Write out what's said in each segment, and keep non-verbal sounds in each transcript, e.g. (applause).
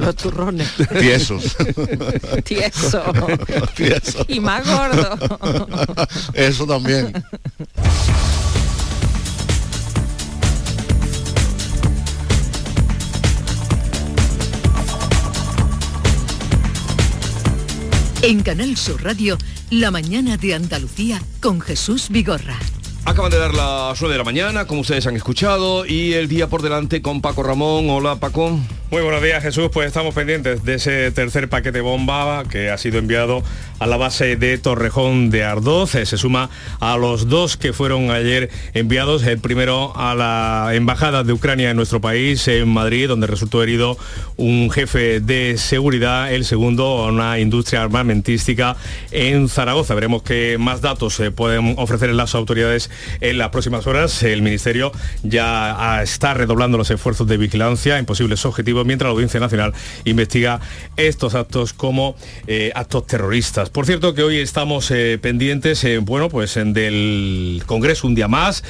Los turrones. Tiesos. (laughs) Tieso. (laughs) Tiesos. Y más gordo. (laughs) Eso también. En Canal Sur Radio, La mañana de Andalucía con Jesús Vigorra. Acaban de dar las 9 de la mañana, como ustedes han escuchado, y el día por delante con Paco Ramón. Hola Paco. Muy buenos días Jesús, pues estamos pendientes de ese tercer paquete bomba que ha sido enviado a la base de Torrejón de Ardoz. Eh, Se suma a los dos que fueron ayer enviados, el primero a la Embajada de Ucrania en nuestro país, en Madrid, donde resultó herido un jefe de seguridad, el segundo a una industria armamentística en Zaragoza. Veremos qué más datos se pueden ofrecer las autoridades en las próximas horas. El Ministerio ya está redoblando los esfuerzos de vigilancia en posibles objetivos mientras la Audiencia Nacional investiga estos actos como eh, actos terroristas. Por cierto que hoy estamos eh, pendientes, eh, bueno, pues del Congreso un día más,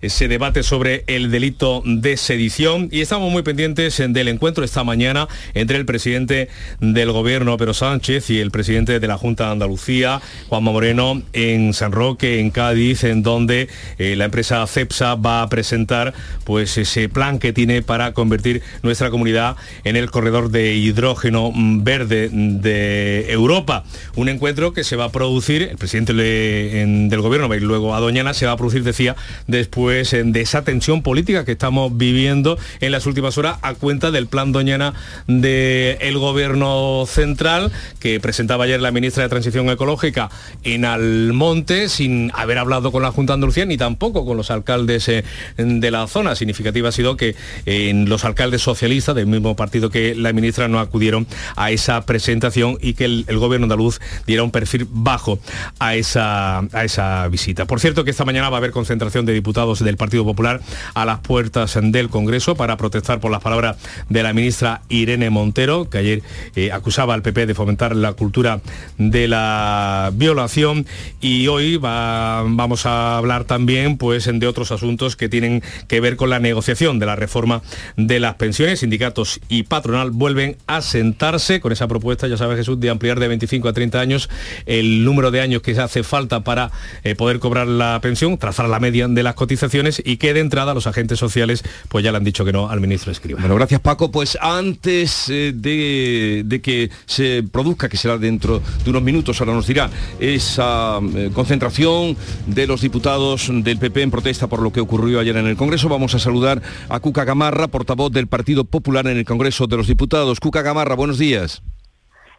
ese debate sobre el delito de sedición. Y estamos muy pendientes del encuentro esta mañana entre el presidente del gobierno Pedro Sánchez y el presidente de la Junta de Andalucía Juanma Moreno en San Roque en Cádiz en donde eh, la empresa CEPSA va a presentar pues ese plan que tiene para convertir nuestra comunidad en el corredor de hidrógeno mm, verde de Europa. Un encuentro que se va a producir el presidente del gobierno y luego a Doñana se va a producir decía después en de esa tensión política que estamos viviendo en las últimas horas a cuenta del plan Doñana del gobierno central que presentaba ayer la ministra de Transición Ecológica en Almonte sin haber hablado con la Junta de Andalucía ni tampoco con los alcaldes eh, de la zona. Significativa ha sido que eh, los alcaldes socialistas del mismo partido que la ministra no acudieron a esa presentación y que el, el gobierno andaluz diera un perfil bajo a esa, a esa visita. Por cierto que esta mañana va a haber concentración de diputados del Partido Popular a las puertas del Congreso para protestar por las palabras de la ministra Irene Montero, que ayer eh, acusaba al PP de fomentar la cultura de la violación y hoy va- vamos a hablar también pues de otros asuntos que tienen que ver con la negociación de la reforma de las pensiones. Sindicatos y patronal vuelven a sentarse con esa propuesta, ya sabes Jesús, de ampliar de 25 a 30 años el número de años que se hace falta para eh, poder cobrar la pensión, trazar la media de las cotizaciones y que de entrada los agentes sociales pues ya le han dicho que no al ministro Escriba. Bueno, gracias Paco. Pues antes eh, de, de que se produzca, que será dentro de unos minutos, ahora nos dirá, esa eh, concentración de los diputados del PP en protesta por lo que ocurrió ayer en el Congreso, vamos a saludar a Cuca Gamarra, portavoz del Partido Popular en el Congreso de los Diputados. Cuca Gamarra, buenos días.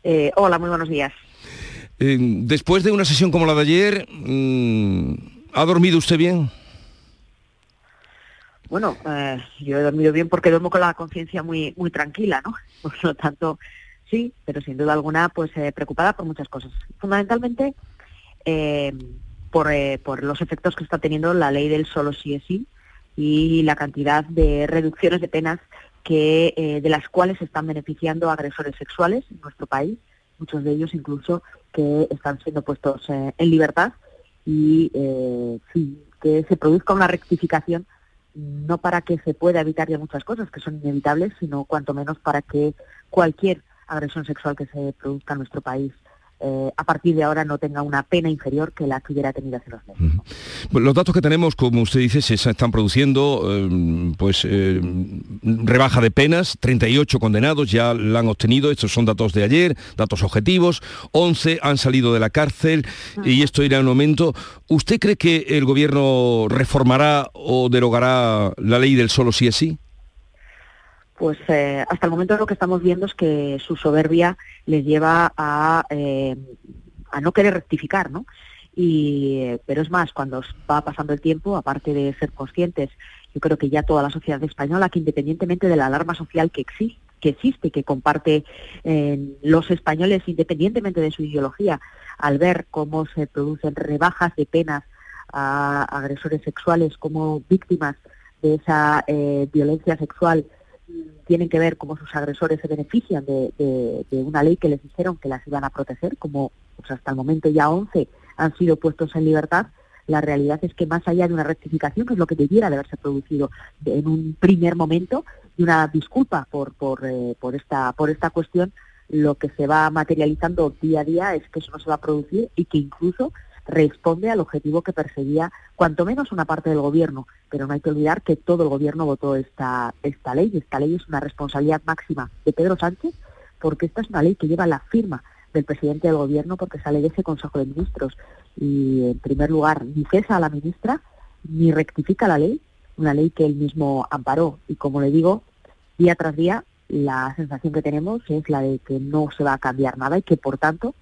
Eh, hola, muy buenos días. Eh, después de una sesión como la de ayer, mm, ¿ha dormido usted bien? Bueno, eh, yo he dormido bien porque duermo con la conciencia muy muy tranquila, ¿no? (laughs) Por lo tanto, sí, pero sin duda alguna, pues eh, preocupada por muchas cosas. Fundamentalmente eh, por, eh, por los efectos que está teniendo la ley del solo sí es sí y la cantidad de reducciones de penas que eh, de las cuales están beneficiando agresores sexuales en nuestro país, muchos de ellos incluso que están siendo puestos en libertad y sí, que se produzca una rectificación no para que se pueda evitar ya muchas cosas que son inevitables, sino cuanto menos para que cualquier agresión sexual que se produzca en nuestro país eh, a partir de ahora no tenga una pena inferior que la que hubiera tenido hace unos meses. Los datos que tenemos, como usted dice, se están produciendo, eh, pues eh, rebaja de penas, 38 condenados ya la han obtenido, estos son datos de ayer, datos objetivos, 11 han salido de la cárcel y esto irá en aumento. ¿Usted cree que el gobierno reformará o derogará la ley del solo sí es sí? Pues eh, hasta el momento lo que estamos viendo es que su soberbia les lleva a, eh, a no querer rectificar, ¿no? Y, pero es más, cuando va pasando el tiempo, aparte de ser conscientes, yo creo que ya toda la sociedad española, que independientemente de la alarma social que existe, que existe, que comparte los españoles independientemente de su ideología, al ver cómo se producen rebajas de penas a agresores sexuales como víctimas de esa eh, violencia sexual tienen que ver cómo sus agresores se benefician de, una ley que les dijeron que las iban a proteger, como pues, hasta el momento ya 11 han sido puestos en libertad, la realidad es que más allá de una rectificación, que es lo que debiera de haberse producido en un primer momento, y una disculpa por, por, eh, por, esta, por esta cuestión, lo que se va materializando día a día es que eso no se va a producir y que incluso responde al objetivo que perseguía cuanto menos una parte del gobierno, pero no hay que olvidar que todo el gobierno votó esta, esta ley, y esta ley es una responsabilidad máxima de Pedro Sánchez, porque esta es una ley que lleva la firma del presidente del gobierno porque sale de ese Consejo de Ministros. Y en primer lugar ni cesa a la ministra ni rectifica la ley, una ley que él mismo amparó. Y como le digo, día tras día la sensación que tenemos es la de que no se va a cambiar nada y que por tanto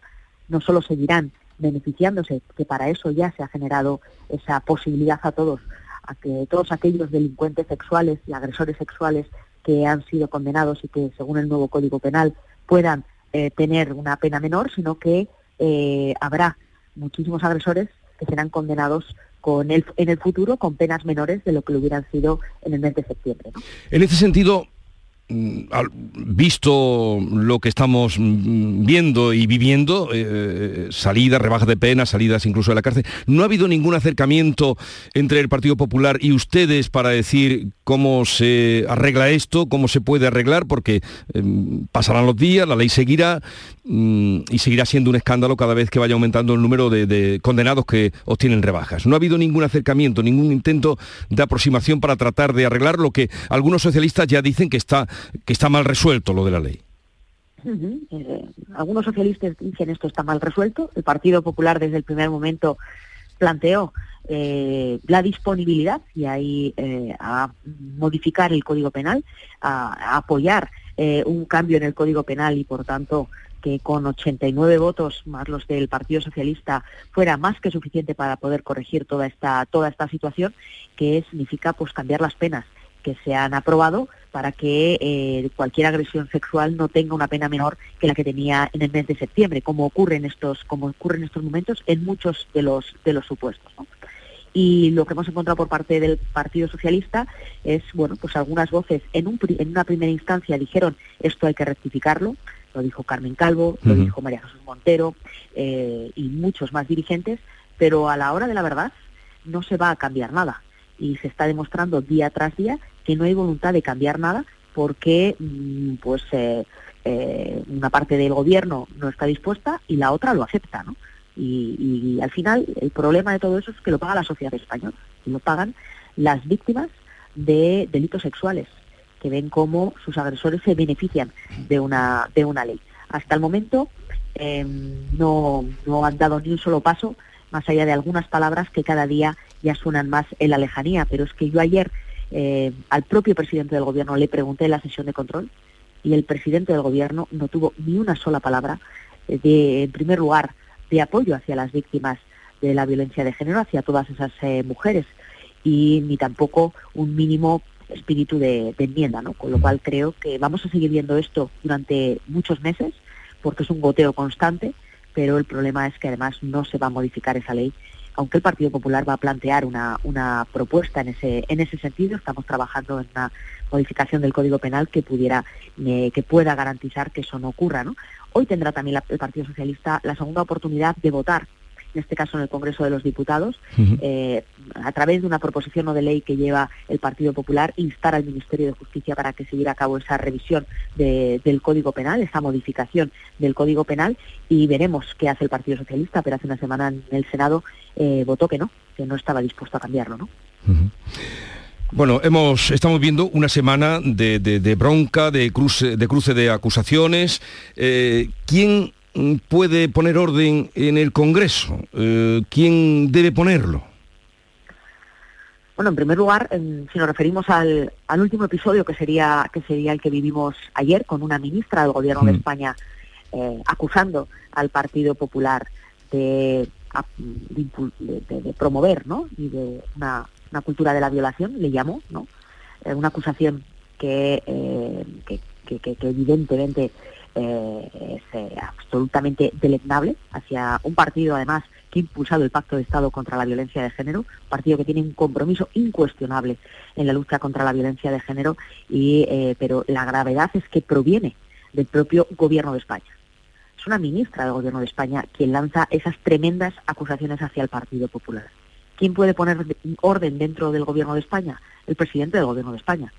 no solo seguirán beneficiándose, que para eso ya se ha generado esa posibilidad a todos, a que todos aquellos delincuentes sexuales y agresores sexuales que han sido condenados y que según el nuevo Código Penal puedan eh, tener una pena menor, sino que eh, habrá muchísimos agresores que serán condenados con el, en el futuro con penas menores de lo que lo hubieran sido en el mes de septiembre. En este sentido, visto lo que estamos mm, viendo y viviendo, eh, salidas, rebajas de pena, salidas incluso de la cárcel, ¿no ha habido ningún acercamiento entre el Partido Popular y ustedes para decir cómo se arregla esto, cómo se puede arreglar? Porque em, pasarán los días, la ley seguirá mm, y seguirá siendo un escándalo cada vez que vaya aumentando el número de condenados que obtienen rebajas. ¿No ha habido ningún acercamiento, ningún intento de aproximación para tratar de arreglar lo que algunos socialistas ya dicen que está que está mal resuelto lo de la ley. Eh, algunos socialistas dicen esto está mal resuelto. El Partido Popular desde el primer momento planteó eh, la disponibilidad y ahí eh, a modificar el Código Penal, a, apoyar un cambio en el Código Penal y por tanto que con 89 votos más los del Partido Socialista fuera más que suficiente para poder corregir toda esta toda esta situación que significa pues cambiar las penas que se han aprobado para que eh, cualquier agresión sexual no tenga una pena menor que la que tenía en el mes de septiembre, como ocurre en estos, como ocurre en estos momentos en muchos de los de los supuestos. Y lo que hemos encontrado por parte del Partido Socialista es, bueno, pues algunas voces en, un, en una primera instancia dijeron esto hay que rectificarlo, lo dijo Carmen Calvo, lo dijo María Jesús Montero eh, y muchos más dirigentes, pero a la hora de la verdad no se va a cambiar nada. Y se está demostrando día tras día que no hay voluntad de cambiar nada porque mm, pues eh, eh, una parte del gobierno no está dispuesta y la otra lo acepta, ¿no? Y, al final el problema de todo eso es que lo paga la sociedad española y lo pagan las víctimas de delitos sexuales que ven cómo sus agresores se benefician de una de una ley. Hasta el momento em, no, no han dado ni un solo paso más allá de algunas palabras que cada día ya suenan más en la lejanía, pero es que yo ayer eh, al propio presidente del gobierno le pregunté en la sesión de control y el presidente del gobierno no tuvo ni una sola palabra eh, de, en primer lugar, de apoyo hacia las víctimas de la violencia de género, hacia todas esas eh, mujeres, y ni tampoco un mínimo espíritu de, enmienda, ¿no? Con lo cual creo que vamos a seguir viendo esto durante muchos meses, porque es un goteo constante, pero el problema es que además no se va a modificar esa ley aunque el Partido Popular va a plantear una, una propuesta en ese, en ese sentido, estamos trabajando en una modificación del Código Penal que pudiera, eh, que pueda garantizar que eso no ocurra. ¿no? Hoy tendrá también el Partido Socialista la segunda oportunidad de votar en este caso en el Congreso de los Diputados, eh, a través de una proposición o de ley que lleva el Partido Popular, instar al Ministerio de Justicia para que se lleve a cabo esa revisión del Código Penal, esa modificación del Código Penal, y veremos qué hace el Partido Socialista, pero hace una semana en el Senado eh, votó que no, que no estaba dispuesto a cambiarlo, ¿no? Bueno, hemos, estamos viendo una semana de, bronca, de cruce, de cruce de acusaciones. Eh, ¿Quién puede poner orden en el Congreso? Eh, ¿Quién debe ponerlo? Bueno, en primer lugar, si nos referimos al, último episodio que sería que sería el que vivimos ayer con una ministra del Gobierno de mm. España eh, acusando al Partido Popular de, de, promover, ¿no? Y de una, cultura de la violación, le llamó, ¿no? Eh, una acusación que, que, que evidentemente eh, es eh, absolutamente deleznable hacia un partido además que ha impulsado el Pacto de Estado contra la Violencia de Género, partido que tiene un compromiso incuestionable en la lucha contra la violencia de género, y, eh, pero la gravedad es que proviene del propio Gobierno de España. Es una ministra del Gobierno de España quien lanza esas tremendas acusaciones hacia el Partido Popular. ¿quién puede poner orden dentro del gobierno de España? El presidente del gobierno de España,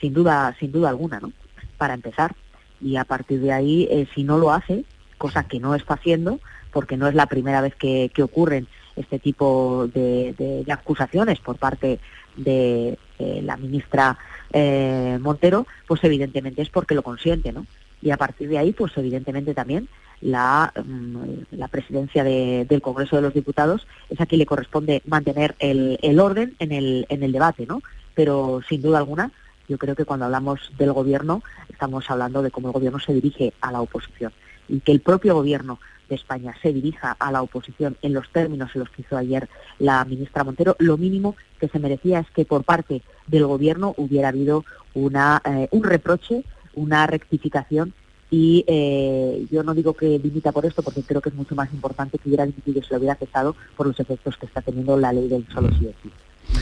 sin duda, sin duda alguna, ¿no? Para empezar. Y a partir de ahí, eh, si no lo hace, cosa que no está haciendo, porque no es la primera vez que, que ocurren este tipo de, acusaciones por parte de eh, la ministra eh, Montero, pues evidentemente es porque lo consiente, ¿no? Y a partir de ahí, pues evidentemente también la, mm, la presidencia de- del Congreso de los Diputados es a quien le corresponde mantener el, el orden en el, en el debate, ¿no? Pero sin duda alguna, yo creo que cuando hablamos del gobierno, estamos hablando de cómo el gobierno se dirige a la oposición y que el propio gobierno de España se dirija a la oposición en los términos en los que hizo ayer la ministra Montero, lo mínimo que se merecía es que por parte del gobierno hubiera habido una, eh, un reproche, una rectificación y eh, yo no digo que limita por esto porque creo que es mucho más importante que hubiera dimitido y se lo hubiera cesado por los efectos que está teniendo la ley del solo sí.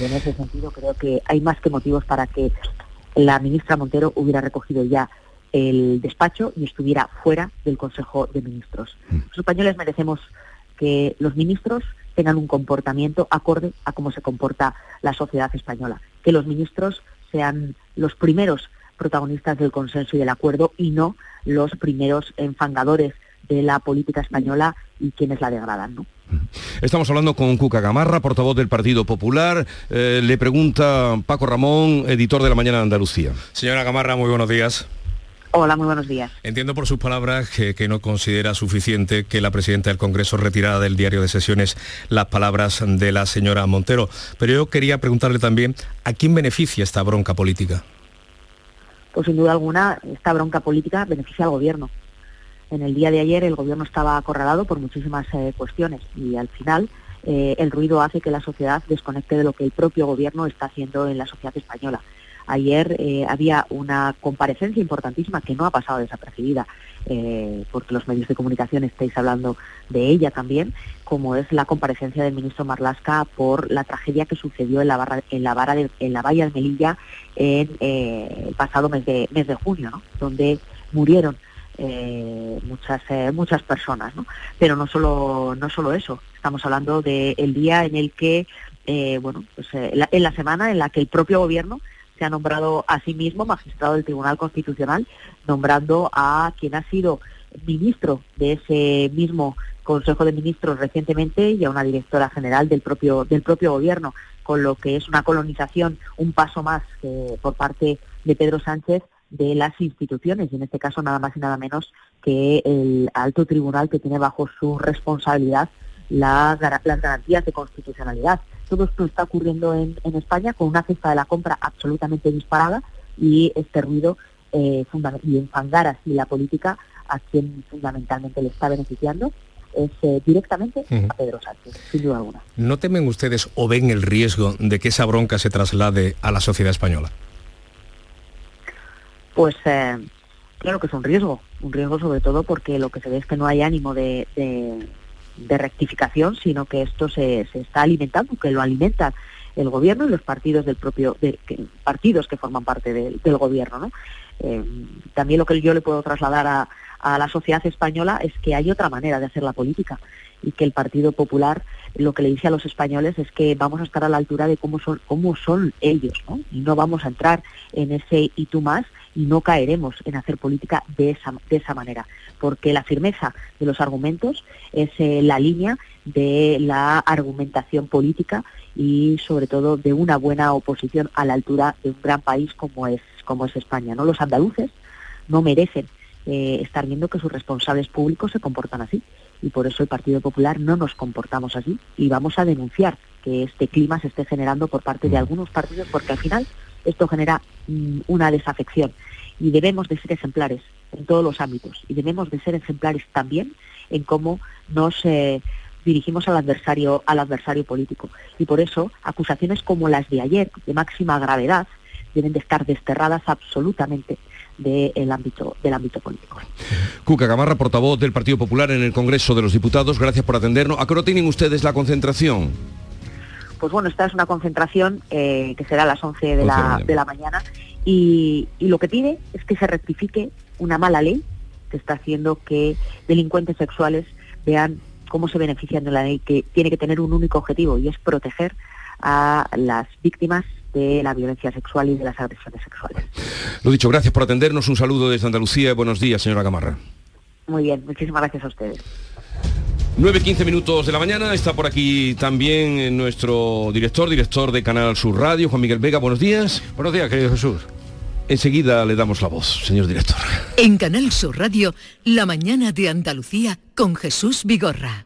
Y en ese sentido creo que hay más que motivos para que la ministra Montero hubiera recogido ya el despacho y estuviera fuera del Consejo de Ministros. Los españoles merecemos que los ministros tengan un comportamiento acorde a cómo se comporta la sociedad española, que los ministros sean los primeros protagonistas del consenso y del acuerdo y no los primeros enfangadores de la política española y quienes la degradan. ¿no? Estamos hablando con Cuca Gamarra, portavoz del Partido Popular. Eh, le pregunta Paco Ramón, editor de La Mañana de Andalucía. Señora Gamarra, muy buenos días. Hola, muy buenos días. Entiendo por sus palabras que, que no considera suficiente que la presidenta del Congreso retirara del diario de sesiones las palabras de la señora Montero. Pero yo quería preguntarle también a quién beneficia esta bronca política. Pues sin duda alguna, esta bronca política beneficia al gobierno. En el día de ayer el gobierno estaba acorralado por muchísimas eh, cuestiones y al final eh, el ruido hace que la sociedad desconecte de lo que el propio gobierno está haciendo en la sociedad española. Ayer eh, había una comparecencia importantísima que no ha pasado desapercibida, porque los medios de comunicación estáis hablando de ella también, como es la comparecencia del ministro Marlasca por la tragedia que sucedió en la, barra, en la, vara de, en la valla de Melilla en el pasado mes de, mes de junio, ¿no? donde murieron eh, muchas eh, muchas personas pero no solo no solo eso. Estamos hablando del día en el que eh, bueno pues eh, en la semana en la que el propio gobierno se ha nombrado a sí mismo magistrado del Tribunal Constitucional nombrando a quien ha sido ministro de ese mismo Consejo de Ministros recientemente y a una directora general del propio del propio gobierno con lo que es una colonización un paso más por parte de Pedro Sánchez de las instituciones y en este caso nada más y nada menos que el alto tribunal que tiene bajo su responsabilidad la, las garantías de constitucionalidad. Todo esto está ocurriendo en, en, España con una cesta de la compra absolutamente disparada y este ruido eh, y enfangar así la política a quien fundamentalmente le está beneficiando es eh, directamente uh -huh. a Pedro Sánchez, sin duda alguna. ¿No temen ustedes o ven el riesgo de que esa bronca se traslade a la sociedad española? Pues eh, claro que es un riesgo, un riesgo sobre todo porque lo que se ve es que no hay ánimo de, rectificación, sino que esto se, está alimentando, que lo alimenta el gobierno y los partidos del propio que, partidos que forman parte de, del gobierno, ¿no? Eh, también lo que yo le puedo trasladar a la sociedad española es que hay otra manera de hacer la política y que el Partido Popular lo que le dice a los españoles es que vamos a estar a la altura de cómo son, cómo son ellos, ¿no? Y no vamos a entrar en ese y tú más y no caeremos en hacer política de esa, de esa manera, porque la firmeza de los argumentos es eh, la línea de la argumentación política y sobre todo de una buena oposición a la altura de un gran país como es, como es España. ¿no? Los andaluces no merecen eh, estar viendo que sus responsables públicos se comportan así y por eso el Partido Popular no nos comportamos así y vamos a denunciar que este clima se esté generando por parte de algunos partidos porque al final esto genera mm, una desafección. Y debemos de ser ejemplares en todos los ámbitos y debemos de ser ejemplares también en cómo nos eh, dirigimos al adversario al adversario político. Y por eso acusaciones como las de ayer de máxima gravedad deben de estar desterradas absolutamente del ámbito del ámbito político. Cuca Gamarra, portavoz del Partido Popular en el Congreso de los Diputados, gracias por atendernos. ¿A qué hora tienen ustedes la concentración? Pues bueno, esta es una concentración eh, que será a las 11 de, la, de la mañana y, y lo que pide es que se rectifique una mala ley que está haciendo que delincuentes sexuales vean cómo se benefician de la ley que tiene que tener un único objetivo y es proteger a las víctimas de la violencia sexual y de las agresiones sexuales. Lo dicho, gracias por atendernos. Un saludo desde Andalucía. Buenos días, señora Gamarra. Muy bien, muchísimas gracias a ustedes. 9.15 minutos de la mañana, está por aquí también nuestro director, director de Canal Sur Radio, Juan Miguel Vega, buenos días. Buenos días, querido Jesús. Enseguida le damos la voz, señor director. En Canal Sur Radio, La mañana de Andalucía con Jesús Vigorra.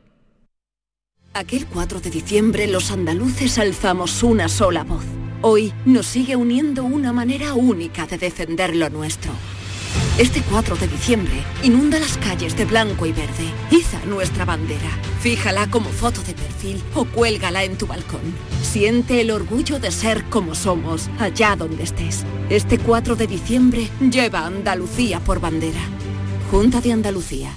Aquel 4 de diciembre los andaluces alzamos una sola voz. Hoy nos sigue uniendo una manera única de defender lo nuestro. Este 4 de diciembre inunda las calles de blanco y verde. Iza nuestra bandera. Fíjala como foto de perfil o cuélgala en tu balcón. Siente el orgullo de ser como somos, allá donde estés. Este 4 de diciembre lleva Andalucía por bandera. Junta de Andalucía.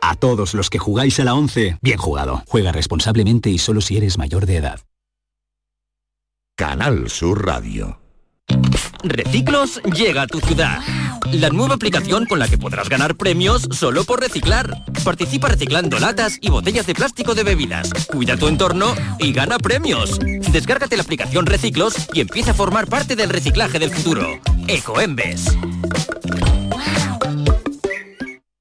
A todos los que jugáis a la 11, bien jugado. Juega responsablemente y solo si eres mayor de edad. Canal Sur Radio. Reciclos llega a tu ciudad. La nueva aplicación con la que podrás ganar premios solo por reciclar. Participa reciclando latas y botellas de plástico de bebidas. Cuida tu entorno y gana premios. Descárgate la aplicación Reciclos y empieza a formar parte del reciclaje del futuro. Ecoembes.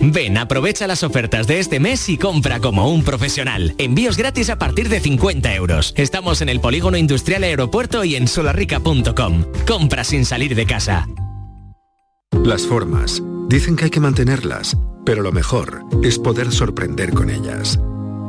Ven, aprovecha las ofertas de este mes y compra como un profesional. Envíos gratis a partir de 50 euros. Estamos en el Polígono Industrial Aeropuerto y en solarrica.com. Compra sin salir de casa. Las formas. Dicen que hay que mantenerlas, pero lo mejor es poder sorprender con ellas.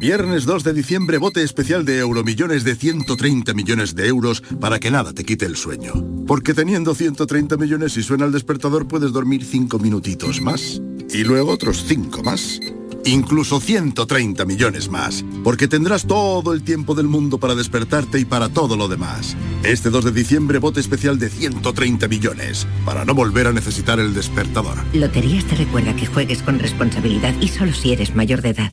Viernes 2 de diciembre, bote especial de Euromillones de 130 millones de euros para que nada te quite el sueño. Porque teniendo 130 millones y suena el despertador puedes dormir 5 minutitos más. Y luego otros 5 más. Incluso 130 millones más. Porque tendrás todo el tiempo del mundo para despertarte y para todo lo demás. Este 2 de diciembre, bote especial de 130 millones. Para no volver a necesitar el despertador. Loterías te recuerda que juegues con responsabilidad y solo si eres mayor de edad.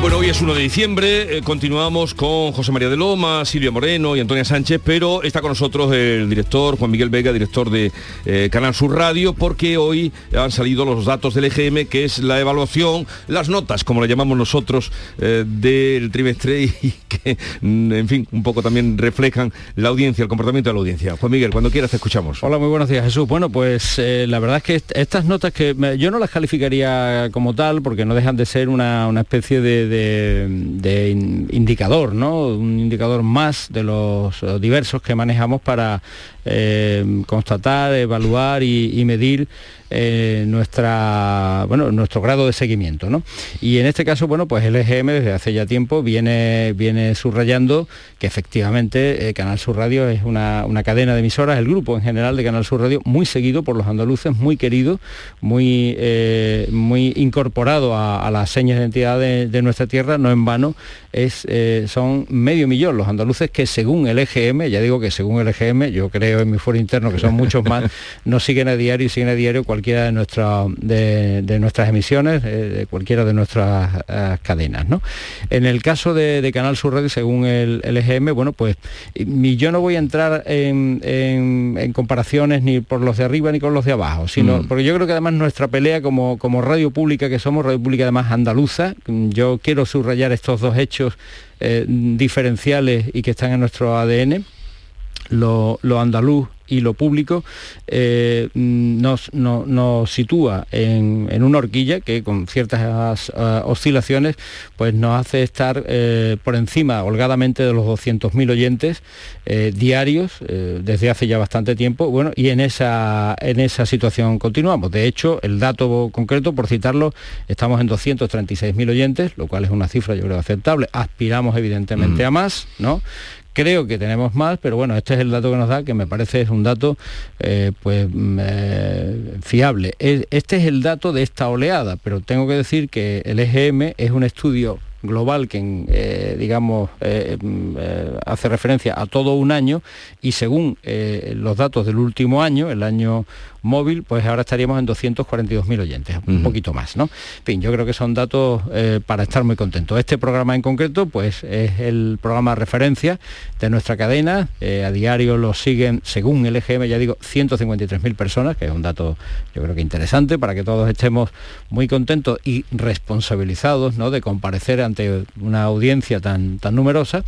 Bueno, hoy es 1 de diciembre, eh, continuamos con José María de Loma, Silvia Moreno y Antonia Sánchez, pero está con nosotros el director Juan Miguel Vega, director de eh, Canal Sur Radio, porque hoy han salido los datos del EGM, que es la evaluación, las notas, como le llamamos nosotros, eh, del trimestre (laughs) y que, en fin, un poco también reflejan la audiencia, el comportamiento de la audiencia. Juan Miguel, cuando quieras te escuchamos. Hola, muy buenos días Jesús. Bueno, pues la verdad es que est estas notas que yo no las calificaría como tal, porque no dejan de ser una especie de, de, de in- indicador, ¿no? Un indicador más de los eh, diversos que manejamos para eh, constatar, evaluar y, medir eh, nuestra bueno nuestro grado de seguimiento ¿no? y en este caso bueno pues el EGM desde hace ya tiempo viene viene subrayando que efectivamente eh, Canal Sur Radio es una, una cadena de emisoras el grupo en general de Canal Sur Radio muy seguido por los andaluces muy querido muy muy incorporado a, las señas de identidad de, de nuestra tierra no en vano es son medio millón los andaluces que según el EGM ya digo que según el EGM yo creo en mi foro interno que son muchos más (laughs) nos siguen a diario y siguen a diario cualquiera de, nuestra, de, de nuestras emisiones, eh, de cualquiera de nuestras eh, cadenas. ¿no? En el caso de, de Canal Sur Radio, según el, el EGM, bueno, pues y yo no voy a entrar en, en- en comparaciones ni por los de arriba ni con los de abajo, sino Mm. porque yo creo que además nuestra pelea como, como radio pública que somos, radio pública además andaluza, yo quiero subrayar estos dos hechos eh, diferenciales y que están en nuestro ADN lo, lo andaluz y lo público eh, mm, nos, no- nos sitúa en, en una horquilla que con ciertas ah, oscilaciones pues nos hace estar eh, por encima holgadamente de los 200.000 oyentes eh, diarios eh, desde hace ya bastante tiempo. Bueno y en esa en esa situación continuamos. De hecho el dato concreto por citarlo estamos en 236.000 oyentes lo cual es una cifra yo creo aceptable. Aspiramos evidentemente a más no Creo que tenemos más, pero bueno, este es el dato que nos da, que me parece es un dato eh, pues mm, eh, fiable. Es- Este es el dato de esta oleada, pero tengo que decir que el EGM es un estudio global que eh, digamos eh, mm, eh, hace referencia a todo un año y según los datos del último año, el año móvil, pues ahora estaríamos en 242.000 oyentes, un poquito más, ¿no? En fin, yo creo que son datos para estar muy contentos. Este programa en concreto, pues es el programa de referencia de nuestra cadena. A diario lo siguen, según el EGM, ya digo, 153.000 personas, que es un dato yo creo que interesante para que todos estemos muy contentos y responsabilizados, ¿no? De comparecer ante una audiencia tan, tan numerosa.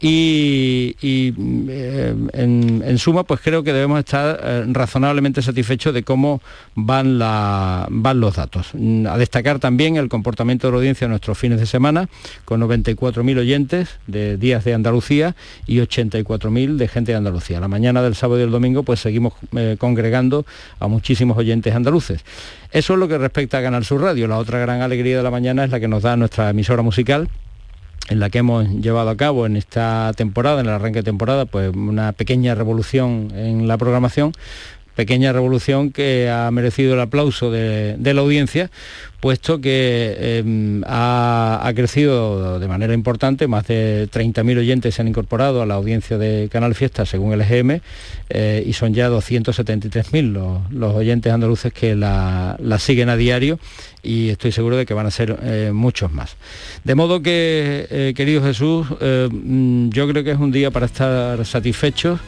Y, eh, en, suma, pues creo que debemos estar eh, razonablemente satisfechos de cómo van los datos. Mm, A destacar también el comportamiento de la audiencia en nuestros fines de semana, con 94.000 oyentes de días de Andalucía y 84.000 de gente de Andalucía. La mañana del sábado y el domingo, pues seguimos eh, congregando a muchísimos oyentes andaluces. Eso es lo que respecta a Canal Sur Radio. La otra gran alegría de la mañana es la que nos da nuestra emisora musical en la que hemos llevado a cabo en esta temporada, en el arranque de temporada, pues una pequeña revolución en la programación, pequeña revolución que ha merecido el aplauso de, la audiencia, puesto que eh, ha, crecido de manera importante, más de 30.000 oyentes se han incorporado a la audiencia de Canal Fiesta según el EGM eh, y son ya 273.000 los, oyentes andaluces que la, siguen a diario y estoy seguro de que van a ser eh, muchos más. De modo que, eh, querido Jesús, mm, yo creo que es un día para estar satisfechos,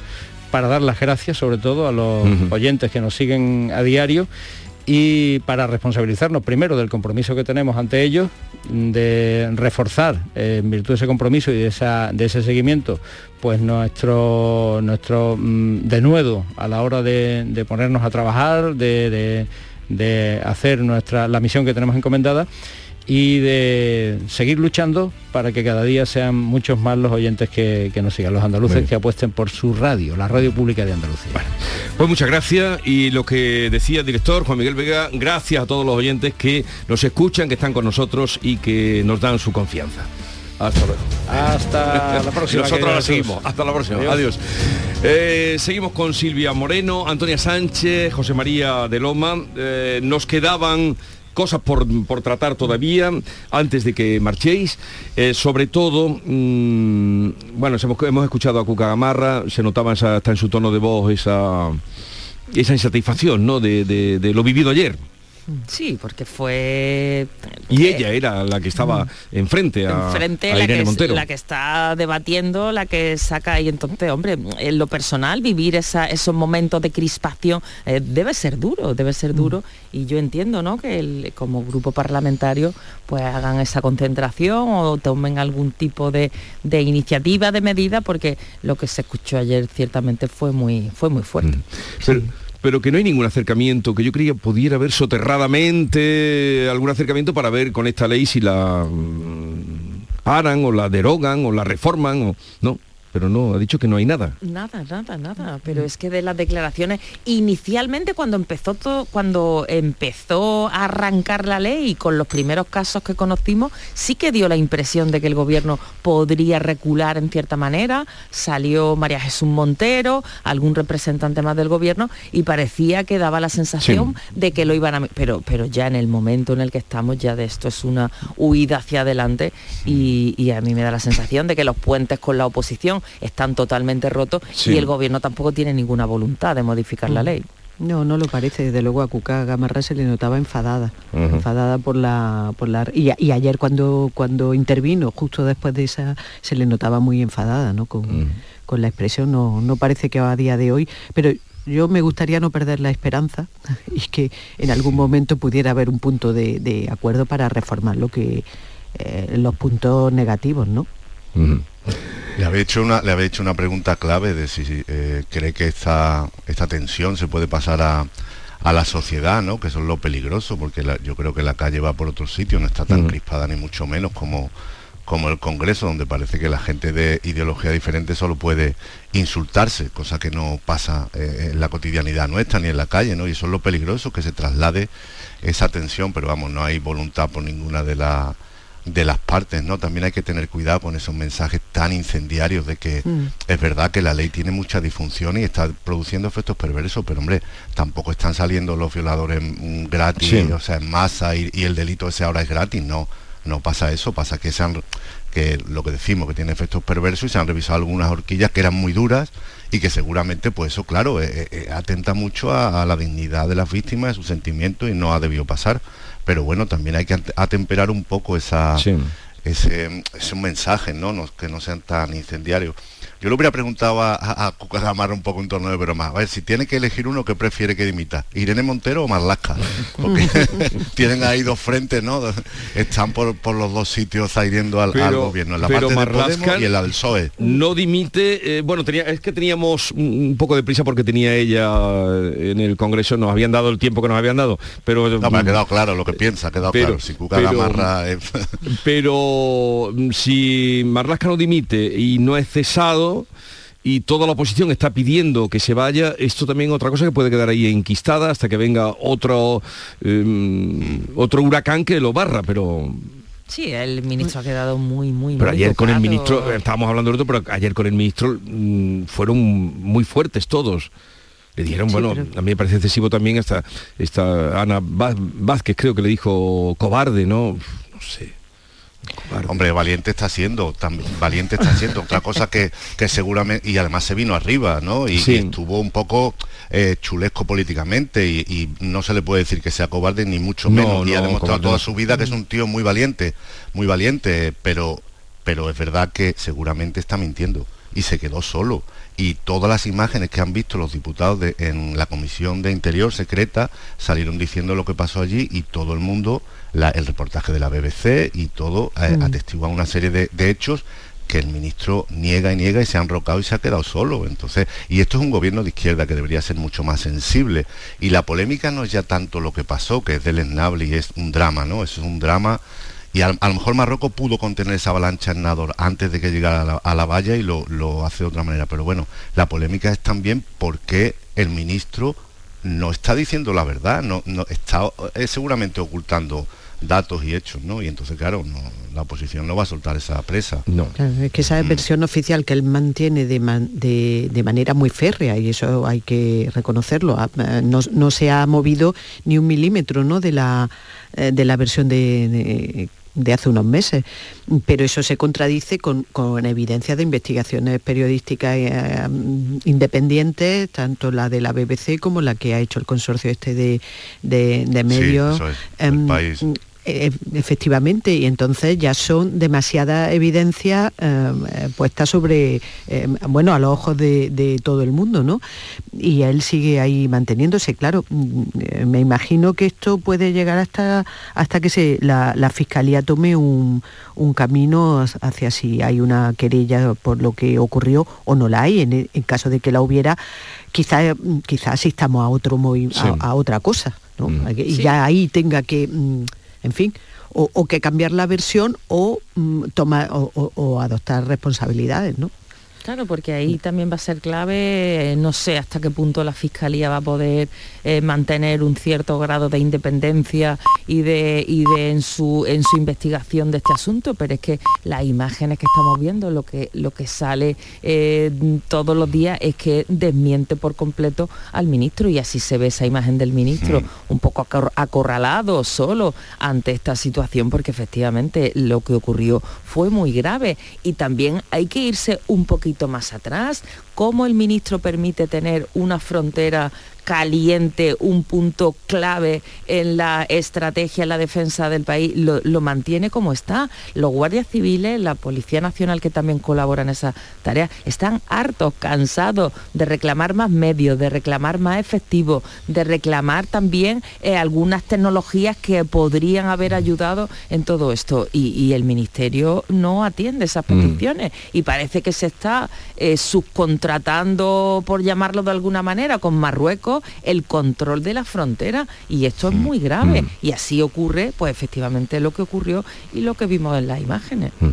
para dar las gracias sobre todo a los oyentes que nos siguen a diario y para responsabilizarnos primero del compromiso que tenemos ante ellos, de reforzar eh, en virtud de ese compromiso y de, esa- de ese seguimiento, pues nuestro, nuestro mm, denuedo a la hora de, de ponernos a trabajar, de, de- de hacer nuestra, la misión que tenemos encomendada y de seguir luchando para que cada día sean muchos más los oyentes que, que nos sigan, los andaluces que apuesten por su radio, la radio pública de Andalucía. Pues muchas gracias y lo que decía el director Juan Miguel Vega, gracias a todos los oyentes que nos escuchan, que están con nosotros y que nos dan su confianza. Hasta luego. Hasta la (laughs) próxima. Nosotros Jesús. seguimos. Hasta la próxima. Adiós. Adiós. Eh, seguimos con Silvia Moreno, Antonia Sánchez, José María de Loma. Eh, nos quedaban cosas por, por tratar todavía antes de que marchéis. Eh, sobre todo, mm, bueno, hemos, hemos escuchado a Cuca Gamarra, se notaba esa, hasta en su tono de voz esa, esa insatisfacción ¿no? de, lo vivido ayer. Sí, porque fue Y ella era la que estaba enfrente a, enfrente a la Irene que, Montero. la que está debatiendo, la que saca y entonces, hombre, en lo personal vivir esa- esos momentos de crispación eh, debe ser duro, debe ser duro y yo entiendo, ¿no? Que el- como grupo parlamentario pues hagan esa concentración o tomen algún tipo de, de iniciativa, de medida, porque lo que se escuchó ayer ciertamente fue muy, fue muy fuerte. Pero, pero que no hay ningún acercamiento, que yo creía pudiera haber soterradamente algún acercamiento para ver con esta ley si la mm, paran o la derogan o la reforman o no pero no, ha dicho que no hay nada. Nada, nada, nada. Pero es que de las declaraciones, inicialmente cuando empezó todo, cuando empezó a arrancar la ley con los primeros casos que conocimos, sí que dio la impresión de que el gobierno podría recular en cierta manera. Salió María Jesús Montero, algún representante más del gobierno, y parecía que daba la sensación de que lo iban a. Pero, pero ya en el momento en el que estamos, ya de esto es una huida hacia adelante, y, y a mí me da la sensación de que los puentes con la oposición están totalmente rotos Sí. y el gobierno tampoco tiene ninguna voluntad de modificar la ley. No, no lo parece. Desde luego a Cuca Gamarra se le notaba enfadada, enfadada por la, por la y, y ayer cuando cuando intervino justo después de esa se le notaba muy enfadada, ¿no? Con, con la expresión. No, no parece que a día de hoy, pero yo me gustaría no perder la esperanza (laughs) y que en algún momento pudiera haber un punto de, de acuerdo para reformar lo que eh, los puntos negativos, ¿no? Le había hecho una, le había hecho una pregunta clave de si eh, cree que esta, esta tensión se puede pasar a, a la sociedad, ¿no? Que eso es lo peligroso, porque la- yo creo que la calle va por otro sitio, no está tan crispada ni mucho menos como, como el Congreso, donde parece que la gente de ideología diferente solo puede insultarse, cosa que no pasa eh, en la cotidianidad nuestra ni en la calle, ¿no? Y eso es lo peligroso, que se traslade esa tensión, pero vamos, no hay voluntad por ninguna de las de las partes, ¿no? También hay que tener cuidado con esos mensajes tan incendiarios de que Mm. es verdad que la ley tiene mucha disfunción y está produciendo efectos perversos, pero hombre, tampoco están saliendo los violadores mm, gratis, Sí. o sea, en masa y, y el delito ese ahora es gratis, no, no pasa eso, pasa que se han que lo que decimos que tiene efectos perversos y se han revisado algunas horquillas que eran muy duras y que seguramente pues eso claro eh, eh, atenta mucho a, a la dignidad de las víctimas, de sus sentimientos y no ha debido pasar. Pero bueno, también hay que ate- atemperar un poco esa, ese, ese mensaje, ¿no? No- que no sean tan incendiarios. Yo le hubiera preguntado a, a, a Cuca Gamarra un poco en torno de broma. A ver, si tiene que elegir uno, ¿qué prefiere que dimita? ¿Irene Montero o Marlasca? Porque (laughs) tienen ahí dos frentes, ¿no? Están por, por los dos sitios adhiriendo al, al gobierno, en la parte de Marlaska Podemos y en la del PSOE. No dimite, eh, bueno, tenía, es que teníamos un poco de prisa porque tenía ella eh, en el Congreso, nos habían dado el tiempo que nos habían dado, pero... No, me ha quedado claro lo que piensa, ha quedado Pero- claro. Si Cuca pero- Gamarra... eh, Pero mm, si Marlasca no dimite y no es cesado y toda la oposición está pidiendo que se vaya, esto también otra cosa que puede quedar ahí enquistada hasta que venga otro em, otro huracán que lo barra, pero Sí, el ministro ha quedado muy, muy, pero muy ayer con el ministro, estábamos hablando de otro, pero ayer con el ministro mm, fueron muy fuertes todos. Le dijeron, Sí, bueno, pero- a mí me parece excesivo también esta, esta Ana Vá- Vázquez, creo que le dijo cobarde, ¿no? No sé. Hombre, valiente está siendo, valiente está siendo. Otra cosa que, que seguramente, y además se vino arriba, ¿no? Y, Sí. y estuvo un poco eh, chulesco políticamente y, y no se le puede decir que sea cobarde ni mucho No, menos. y ha demostrado toda su vida que es un tío muy valiente, muy valiente, pero, pero es verdad que seguramente está mintiendo. Y se quedó solo. Y todas las imágenes que han visto los diputados de- en la Comisión de Interior secreta salieron diciendo lo que pasó allí y todo el mundo, la- el reportaje de la BBC y todo, eh, Mm. atestiguan una serie de, de hechos que el ministro niega y niega y se ha enrocado y se ha quedado solo. Entonces, y esto es un gobierno de izquierda que debería ser mucho más sensible. Y la polémica no es ya tanto lo que pasó, que es deleznable y es un drama, ¿no? Eso es un drama. Y a, a lo mejor Marruecos pudo contener esa avalancha en Nador antes de que llegara a la, a la valla y lo, lo hace de otra manera. Pero bueno, la polémica es también por qué el ministro no está diciendo la verdad, no, no está eh, seguramente ocultando datos y hechos, ¿no? Y entonces, claro, no, la oposición no va a soltar esa presa. No. Claro, es que esa versión oficial que él mantiene de, man- de- de manera muy férrea, y eso hay que reconocerlo, ha- eh, no, no se ha movido ni un milímetro ¿no? de, la, eh, de la versión de, de- de hace unos meses, pero eso se contradice con, con evidencia de investigaciones periodísticas eh, independientes, tanto la de la BBC como la que ha hecho el consorcio este de, de- de medios. eso es, el em, país. E- efectivamente, y entonces ya son demasiada evidencia eh, eh, puesta sobre, eh, bueno, a los ojos de, de todo el mundo, ¿no? Y él sigue ahí manteniéndose, claro. mm, eh, Me imagino que esto puede llegar hasta, hasta que se, la, la Fiscalía tome un, un camino hacia si hay una querella por lo que ocurrió o no la hay. En, en caso de que la hubiera, quizás quizá asistamos a, otro movi- Sí. a, a otra cosa, ¿no? Y Sí. ya ahí tenga que... mm, en fin, o, que cambiar la versión o, mm, tomar, o, adoptar responsabilidades, ¿no? Claro, porque ahí también va a ser clave, eh, no sé hasta qué punto la Fiscalía va a poder eh, mantener un cierto grado de independencia y de, y de en, su, en su investigación de este asunto, pero es que las imágenes que estamos viendo, lo que, lo que sale eh, todos los días es que desmiente por completo al ministro y así se ve esa imagen del ministro, un poco acorralado, solo ante esta situación, porque efectivamente lo que ocurrió fue muy grave. Y también hay que irse un poquito más atrás, cómo el ministro permite tener una frontera caliente, un punto clave en la estrategia, en la defensa del país, lo, mantiene como está. Los guardias civiles, la Policía Nacional que también colabora en esa tarea, están hartos, cansados de reclamar más medios, de reclamar más efectivos, de reclamar también eh, algunas tecnologías que podrían haber ayudado en todo esto. Y, el Ministerio no atiende esas mm. peticiones y parece que se está eh, subcontratando, por llamarlo de alguna manera, con Marruecos el control de la frontera y esto es mm. muy grave. Mm. Y así ocurre, pues efectivamente lo que ocurrió y lo que vimos en las imágenes. Mm.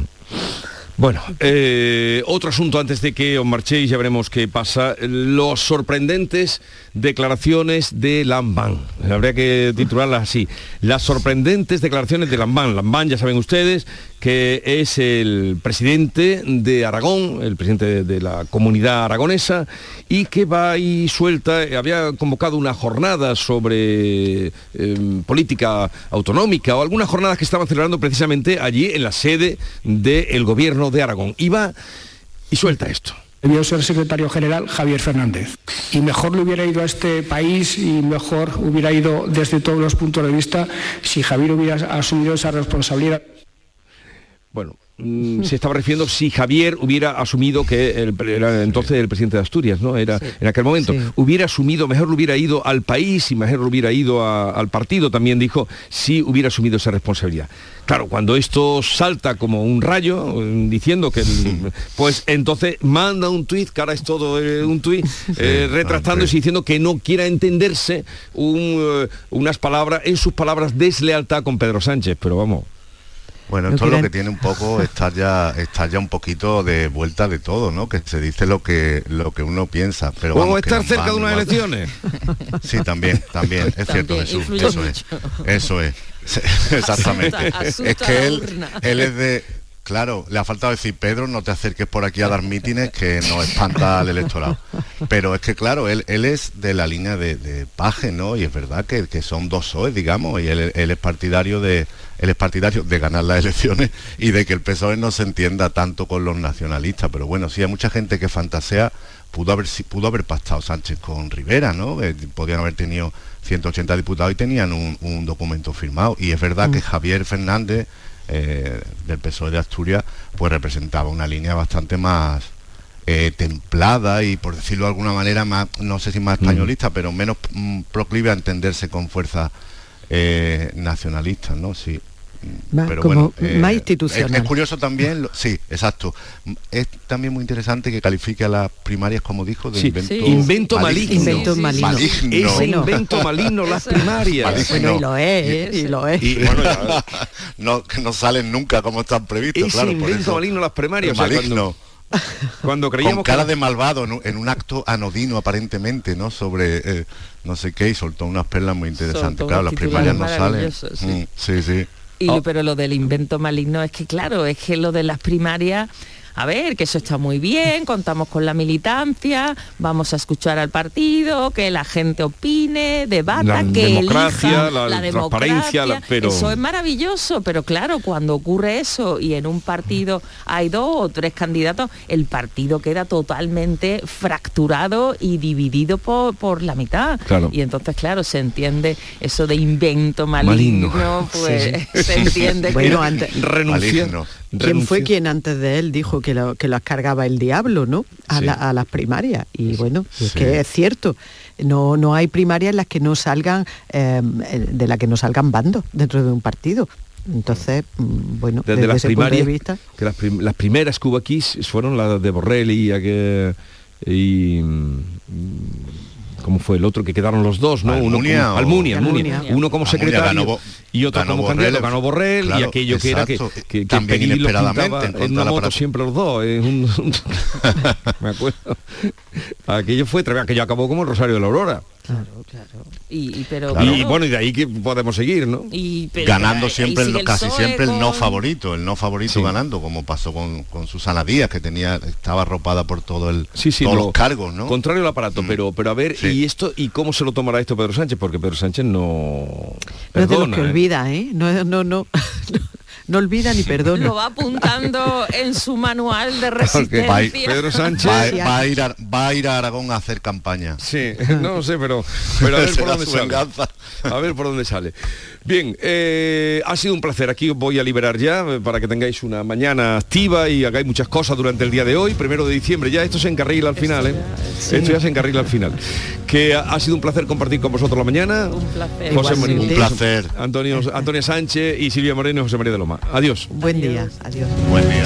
Bueno, eh, otro asunto antes de que os marchéis, ya veremos qué pasa. Los sorprendentes declaraciones de Lambán. Habría que titularlas así. Las sorprendentes declaraciones de Lambán. Lambán, ya saben ustedes, que es el presidente de Aragón, el presidente de la comunidad aragonesa, y que va y suelta, había convocado una jornada sobre em, política autonómica o algunas jornadas que estaban celebrando precisamente allí en la sede del gobierno de Aragón. Y va y suelta esto debió ser secretario general Javier Fernández. Y mejor le hubiera ido a este país y mejor hubiera ido desde todos los puntos de vista si Javier hubiera asumido esa responsabilidad. Bueno, mm, se estaba refiriendo si Javier hubiera asumido que era entonces el presidente de Asturias, ¿no? Era en aquel momento. Hubiera asumido, mejor lo hubiera ido al país y mejor lo hubiera ido al partido, también dijo, si hubiera asumido esa responsabilidad. Claro, cuando esto salta como un rayo, mm, diciendo que, pues entonces manda un tuit, que ahora es todo eh, un tuit, eh, retractándose y diciendo que no quiera entenderse eh, unas palabras, en sus palabras, deslealtad con Pedro Sánchez, pero vamos. Bueno, esto es lo que tiene un poco, (laughs) estar ya, estar ya un poquito de vuelta de todo, ¿no? Que se dice lo que lo que uno piensa. Pero vamos, estar cerca de unas elecciones. Sí, también, también, es cierto, Jesús. Eso es. Eso es. (laughs) Exactamente. es que él, él es de Claro, le ha faltado decir, Pedro, no te acerques por aquí a dar mítines que nos espanta al electorado. Pero es que, claro, él, él es de la línea de, Paje, ¿no? Y es verdad que, son dos SOE, digamos, y él, es partidario de él es partidario de ganar las elecciones y de que el PSOE no se entienda tanto con los nacionalistas. Pero bueno, sí, hay mucha gente que fantasea, pudo haber, pudo haber pactado Sánchez con Rivera, ¿no? Eh, podían haber tenido 180 diputados y tenían un, documento firmado. Y es verdad que mm. Javier Fernández eh, del PSOE de Asturias, pues representaba una línea bastante más eh, templada y por decirlo de alguna manera más, no sé si más mm. españolista, pero menos mm, proclive a entenderse con fuerzas eh, nacionalistas, ¿no? Sí más, como eh, más institucional. Es, curioso también, sí, exacto. Es también muy interesante que califique a las primarias, como dijo, de invento, invento maligno. Invento maligno. Es invento maligno las primarias. y lo es, y lo es. (laughs) no, no salen nunca como están previstos, claro. invento maligno las primarias. maligno. cuando, creíamos con cara de malvado en un acto anodino aparentemente no sobre eh, no sé qué y soltó unas perlas muy interesantes claro las primarias no salen mm, sí sí Oh. Pero lo del invento maligno es que, claro, es que lo de las primarias a ver, que eso está muy bien, contamos con la militancia, vamos a escuchar al partido, que la gente opine, debata, que democracia, la, la transparencia, pero... eso es maravilloso, pero claro, cuando ocurre eso y en un partido hay dos o tres candidatos, el partido queda totalmente fracturado y dividido por, la mitad. Y entonces, claro, se entiende eso de invento maligno, pues se entiende bueno, antes, ¿Quién fue quien antes de él dijo que lo, que las cargaba el diablo, ¿no? A, las primarias. Y bueno, es que es cierto. No, no hay primarias en las que no salgan, em, de las que no salgan bandos dentro de un partido. Entonces, mm, bueno, desde, las primarias, vista... que las, primeras aquí fueron las de Borrell y, y, ¿cómo fue el otro que quedaron los dos, no? Almunia, uno como, Almunia, uno como secretario y otro como candidato, ganó Borrell y aquello que era que, que, También inesperadamente en una moto siempre los dos. (laughs) me acuerdo. Aquello fue, aquello acabó como el Rosario de la Aurora. Claro, claro. Y, pero, bueno, y de ahí que podemos seguir, ¿no? ganando siempre, casi siempre el no favorito, el no favorito ganando, como pasó con, Susana Díaz, que tenía, estaba arropada por todo el, sí, todos los cargos, ¿no? Contrario al aparato, mm. pero, pero a ver, ¿y esto y cómo se lo tomará esto Pedro Sánchez? Porque Pedro Sánchez no. no es de los que ¿eh? olvida, ¿eh? No, no, no. (laughs) no olvida ni perdona. Lo va apuntando en su manual de resistencia. Pedro Sánchez va, a ir a, va, a ir a, Aragón a hacer campaña. Sí, (laughs) no sé, pero, pero a ver (laughs) por dónde sale. A ver por dónde sale. Bien, eh, ha sido un placer. Aquí os voy a liberar ya eh, para que tengáis una mañana activa y hagáis muchas cosas durante el día de hoy, primero de diciembre. Ya esto se encarrila al final, ¿eh? Esto ya se encarrila al final. Que ha, sido un placer compartir con vosotros la mañana. Un placer. José María, un placer. Antonio, Antonia Sánchez y Silvia Moreno y José María de Loma. Adiós. Buen día. Adiós. Buen día.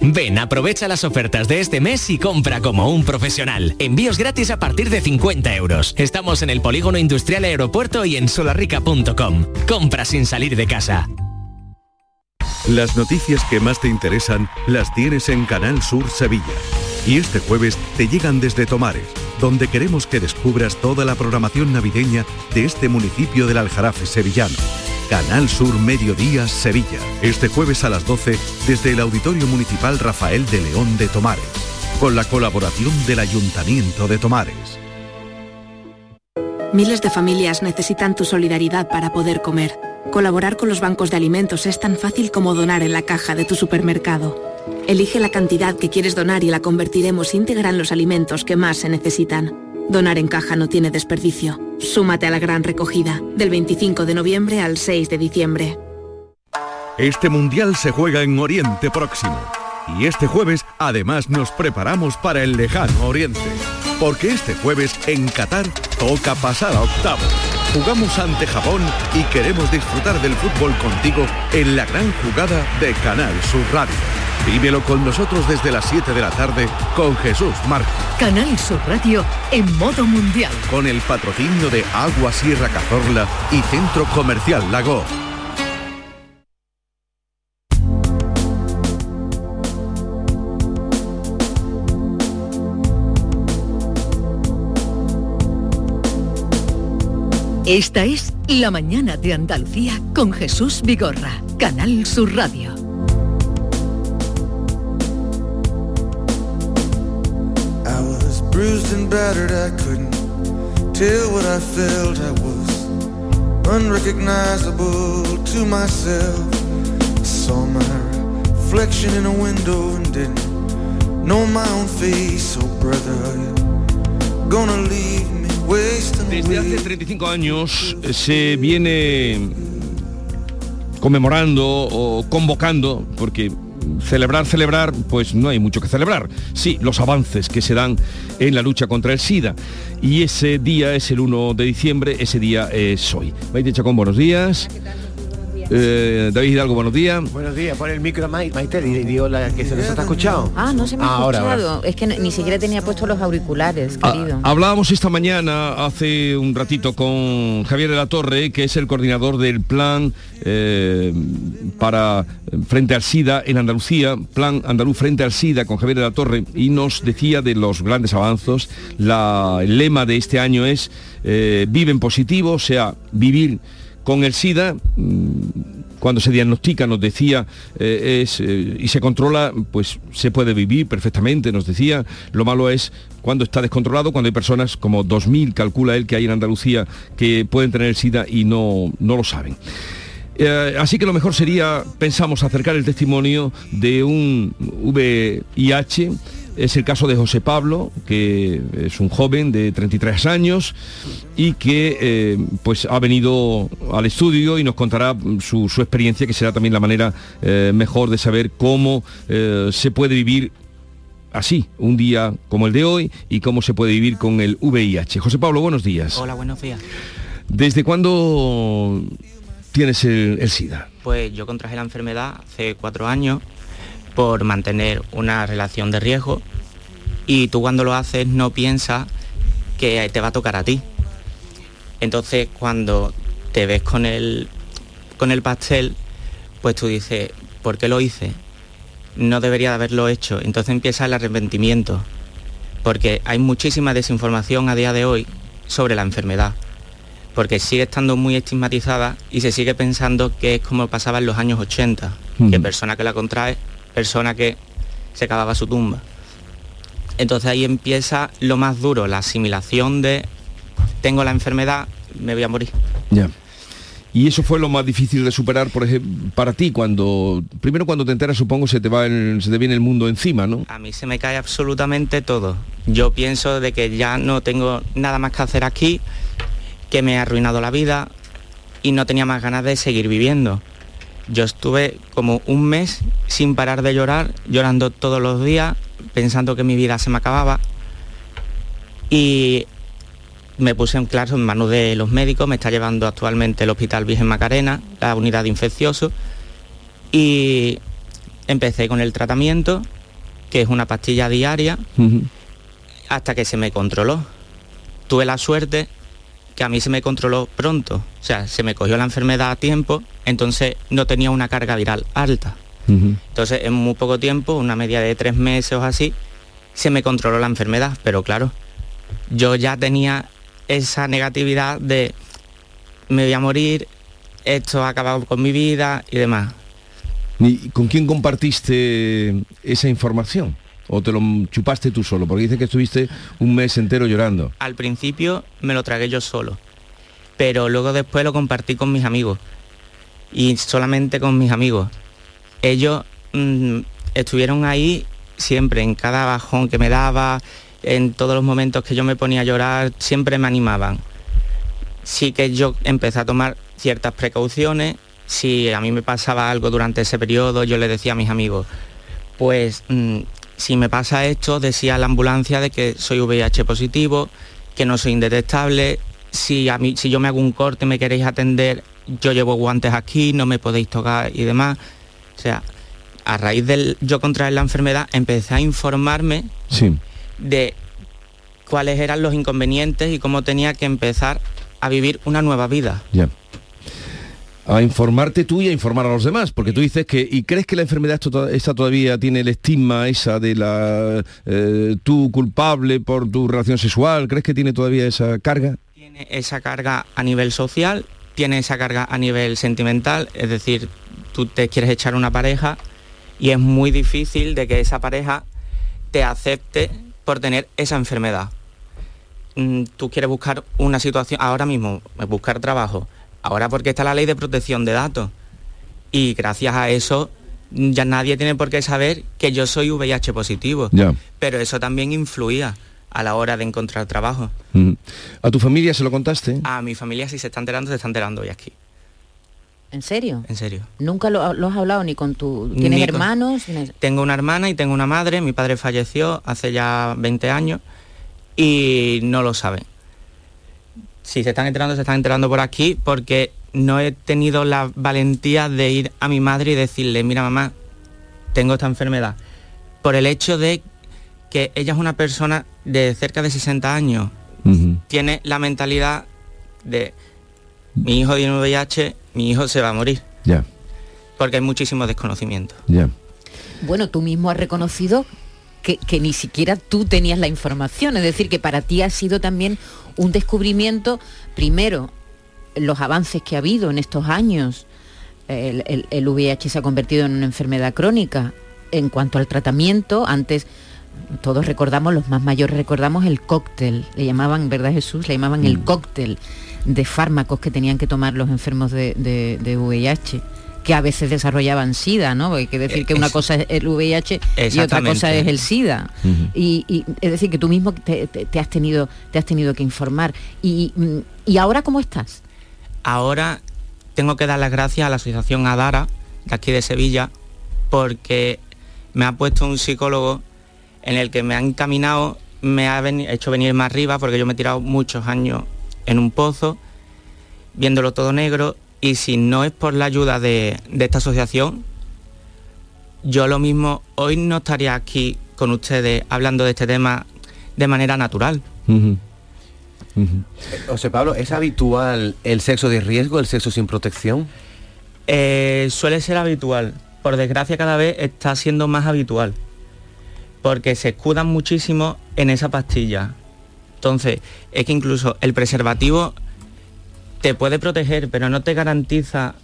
Ven, aprovecha las ofertas de este mes y compra como un profesional. Envíos gratis a partir de 50 euros. Estamos en el Polígono Industrial Aeropuerto y en solarrica.com. Compra sin salir de casa. Las noticias que más te interesan las tienes en Canal Sur Sevilla. Y este jueves te llegan desde Tomares, donde queremos que descubras toda la programación navideña de este municipio del Aljarafe sevillano. Canal Sur Mediodía Sevilla. Este jueves a las 12 desde el Auditorio Municipal Rafael de León de Tomares. Con la colaboración del Ayuntamiento de Tomares. Miles de familias necesitan tu solidaridad para poder comer. Colaborar con los bancos de alimentos es tan fácil como donar en la caja de tu supermercado. Elige la cantidad que quieres donar y la convertiremos íntegra en los alimentos que más se necesitan. Donar en caja no tiene desperdicio. Súmate a la gran recogida, del 25 de noviembre al 6 de diciembre. Este mundial se juega en Oriente Próximo. Y este jueves además nos preparamos para el lejano Oriente. Porque este jueves en Qatar toca pasar a octavos. Jugamos ante Japón y queremos disfrutar del fútbol contigo en la gran jugada de Canal Sur Radio. Vívelo con nosotros desde las 7 de la tarde con Jesús Marco. Canal Sur Radio en modo mundial. Con el patrocinio de Agua Sierra Cazorla y Centro Comercial Lago. Esta es La Mañana de Andalucía con Jesús Vigorra, Canal Sur Radio. Bruised and battered, I couldn't tell what I felt. I was unrecognizable to myself. I saw my reflection in a window and didn't know my own face. So, brother, are you gonna leave me wasting Desde hace 35 años eh, se viene conmemorando o convocando, porque celebrar, celebrar, pues no hay mucho que celebrar. Sí, los avances que se dan en la lucha contra el SIDA. Y ese día es el 1 de diciembre, ese día es hoy. Maite Chacón, buenos días. Eh, David Hidalgo, buenos días. Buenos días, pon el micro Maite y digo la que se nos está escuchado. Ah, no se me ha escuchado. Es que ni siquiera tenía puesto los auriculares, ah, querido. hablábamos esta mañana, hace un ratito, con Javier de la Torre, que es el coordinador del plan eh, para frente al SIDA en Andalucía, plan andaluz frente al SIDA con Javier de la Torre, y nos decía de los grandes avances. La, el lema de este año es eh, vive en positivo, o sea, vivir con el SIDA, mm, cuando se diagnostica, nos decía, eh, eh, y se controla, pues se puede vivir perfectamente, nos decía. Lo malo es cuando está descontrolado, cuando hay personas, como 2.000 calcula él que hay en Andalucía, que pueden tener el SIDA y no, no lo saben. Eh, así que lo mejor sería, pensamos, acercar el testimonio de un VIH es el caso de José Pablo, que es un joven de 33 años y que eh, pues ha venido al estudio y nos contará su, experiencia, que será también la manera eh, mejor de saber cómo eh, se puede vivir así, un día como el de hoy, y cómo se puede vivir con el VIH. José Pablo, buenos días. Hola, buenos días. ¿Desde cuándo tienes el, el SIDA? Pues yo contraje la enfermedad hace cuatro años por mantener una relación de riesgo y tú cuando lo haces no piensas que te va a tocar a ti. Entonces cuando te ves con el, con el pastel, pues tú dices, ¿por qué lo hice? No debería de haberlo hecho. Entonces empieza el arrepentimiento, porque hay muchísima desinformación a día de hoy sobre la enfermedad, porque sigue estando muy estigmatizada y se sigue pensando que es como pasaba en los años 80, que persona que la contrae persona que se cavaba su tumba. Entonces ahí empieza lo más duro, la asimilación de tengo la enfermedad, me voy a morir. Ya. Y eso fue lo más difícil de superar, por ejemplo, para ti cuando primero cuando te enteras, supongo, se te va se te viene el mundo encima, ¿no? A mí se me cae absolutamente todo. Yo pienso de que ya no tengo nada más que hacer aquí, que me ha arruinado la vida y no tenía más ganas de seguir viviendo. Yo estuve como un mes sin parar de llorar, llorando todos los días, pensando que mi vida se me acababa. Y me puse en claro en manos de los médicos, me está llevando actualmente el Hospital Virgen Macarena, la unidad de infecciosos, y empecé con el tratamiento, que es una pastilla diaria, hasta que se me controló. Tuve la suerte que a mí se me controló pronto, o sea, se me cogió la enfermedad a tiempo, entonces no tenía una carga viral alta. Entonces, en muy poco tiempo, una media de tres meses o así, se me controló la enfermedad, pero claro, yo ya tenía esa negatividad de me voy a morir, esto ha acabado con mi vida y demás. ¿Y con quién compartiste esa información? ¿O te lo chupaste tú solo? Porque dice que estuviste un mes entero llorando. Al principio me lo tragué yo solo, pero luego después lo compartí con mis amigos. Y solamente con mis amigos. Ellos mm, estuvieron ahí siempre, en cada bajón que me daba, en todos los momentos que yo me ponía a llorar, siempre me animaban. Sí que yo empecé a tomar ciertas precauciones. Si a mí me pasaba algo durante ese periodo, yo le decía a mis amigos, pues mm, si me pasa esto, decía la ambulancia de que soy VIH positivo, que no soy indetectable, si, a mí, si yo me hago un corte me queréis atender, yo llevo guantes aquí, no me podéis tocar y demás. O sea, a raíz de yo contraer la enfermedad, empecé a informarme de cuáles eran los inconvenientes y cómo tenía que empezar a vivir una nueva vida a informarte tú y a informar a los demás, porque tú dices que, ¿y crees que la enfermedad esta todavía tiene el estigma esa de la eh, tú culpable por tu relación sexual? ¿Crees que tiene todavía esa carga? Tiene esa carga a nivel social, tiene esa carga a nivel sentimental, es decir, tú te quieres echar una pareja y es muy difícil de que esa pareja te acepte por tener esa enfermedad. Mm, tú quieres buscar una situación, ahora mismo, buscar trabajo, ahora porque está la ley de protección de datos. Y gracias a eso ya nadie tiene por qué saber que yo soy VIH positivo. Pero eso también influía a la hora de encontrar trabajo. ¿A tu familia se lo contaste? A mi familia si se está enterando, se está enterando hoy aquí. ¿En serio? En serio. ¿Nunca lo, has hablado ni con tu... ¿Tienes hermanos? Tengo una hermana y tengo una madre. Mi padre falleció hace ya 20 años y no lo saben. Si se están enterando, se están enterando por aquí porque no he tenido la valentía de ir a mi madre y decirle, mira mamá, tengo esta enfermedad. Por el hecho de que ella es una persona de cerca de 60 años. Tiene la mentalidad de mi hijo tiene VIH, mi hijo se va a morir. Ya. Porque hay muchísimo desconocimiento. Ya. Bueno, tú mismo has reconocido que, ni siquiera tú tenías la información, es decir, que para ti ha sido también un descubrimiento, primero, los avances que ha habido en estos años. El, el VIH se ha convertido en una enfermedad crónica. En cuanto al tratamiento, antes todos recordamos, los más mayores recordamos el cóctel, le llamaban, ¿verdad Jesús? Le llamaban el mm. cóctel de fármacos que tenían que tomar los enfermos de, VIH que a veces desarrollaban SIDA, ¿no? Hay que decir que una cosa es el VIH y otra cosa es el SIDA. y, es decir, que tú mismo te, has tenido, te has tenido que informar. Y, mm, ¿Y ahora cómo estás? Ahora tengo que dar las gracias a la Asociación Adara, de aquí de Sevilla, porque me ha puesto un psicólogo en el que me han encaminado, me ha hecho venir más arriba, porque yo me he tirado muchos años en un pozo, viéndolo todo negro, y si no es por la ayuda de, esta asociación, yo lo mismo hoy no estaría aquí con ustedes hablando de este tema de manera natural. José Pablo, ¿es habitual el sexo de riesgo, el sexo sin protección? Eh, suele ser habitual. Por desgracia cada vez está siendo más habitual porque se escudan muchísimo en esa pastilla. Entonces, es que incluso el preservativo te puede proteger, pero no te garantiza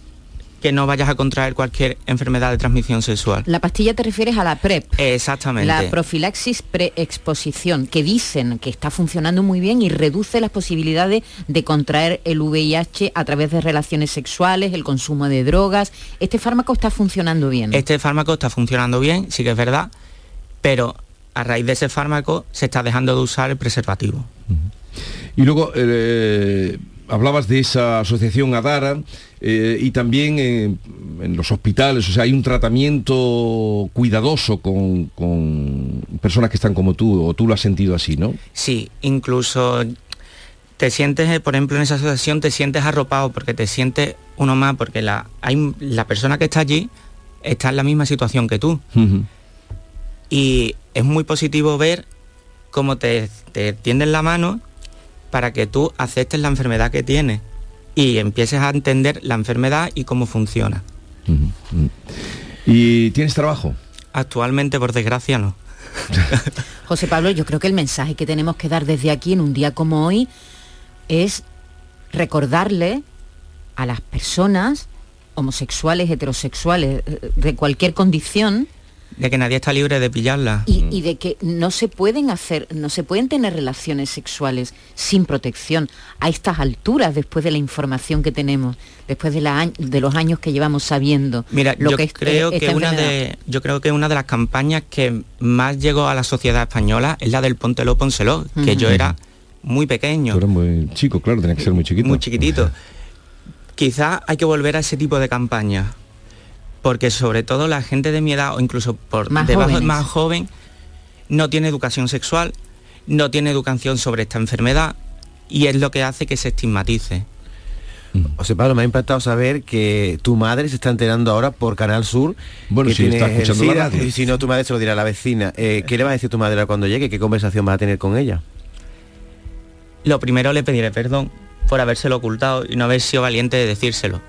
que no vayas a contraer cualquier enfermedad de transmisión sexual. La pastilla te refieres a la PrEP. Exactamente. La profilaxis preexposición, que dicen que está funcionando muy bien y reduce las posibilidades de contraer el VIH a través de relaciones sexuales, el consumo de drogas. ¿Este fármaco está funcionando bien? Este fármaco está funcionando bien, sí que es verdad pero a raíz de ese fármaco se está dejando de usar el preservativo. Y luego eh, hablabas de esa asociación Adara eh, y también en los hospitales, o sea, hay un tratamiento cuidadoso con, con, personas que están como tú, o tú lo has sentido así, ¿no? Sí, incluso te sientes, por ejemplo, en esa asociación te sientes arropado porque te sientes uno más, porque la, hay, la persona que está allí está en la misma situación que tú. Y es muy positivo ver cómo te, te tienden la mano para que tú aceptes la enfermedad que tienes y empieces a entender la enfermedad y cómo funciona. ¿Y tienes trabajo? Actualmente, por desgracia, no. (laughs) José Pablo, yo creo que el mensaje que tenemos que dar desde aquí en un día como hoy es recordarle a las personas homosexuales, heterosexuales, eh, de cualquier condición, de que nadie está libre de pillarla. Y, de que no se pueden hacer, no se pueden tener relaciones sexuales sin protección a estas alturas después de la información que tenemos, después de, la, de los años que llevamos sabiendo. Mira, lo yo que creo que una de, yo creo que una de las campañas que más llegó a la sociedad española es la del Póntelo, Pónselo, que yo era muy pequeño. Era muy chico, claro, tenía que ser muy chiquito. Muy chiquitito. Quizás hay que volver a ese tipo de campañas porque sobre todo la gente de mi edad o incluso por más debajo más joven no tiene educación sexual, no tiene educación sobre esta enfermedad y es lo que hace que se estigmatice. José Pablo, me ha impactado saber que tu madre se está enterando ahora por Canal Sur. Bueno, si está escuchando la Y si no, tu madre se lo dirá a la vecina. Eh, ¿Qué le va a decir tu madre cuando llegue? ¿Qué conversación va a tener con ella? Lo primero le pediré perdón por habérselo ocultado y no haber sido valiente de decírselo.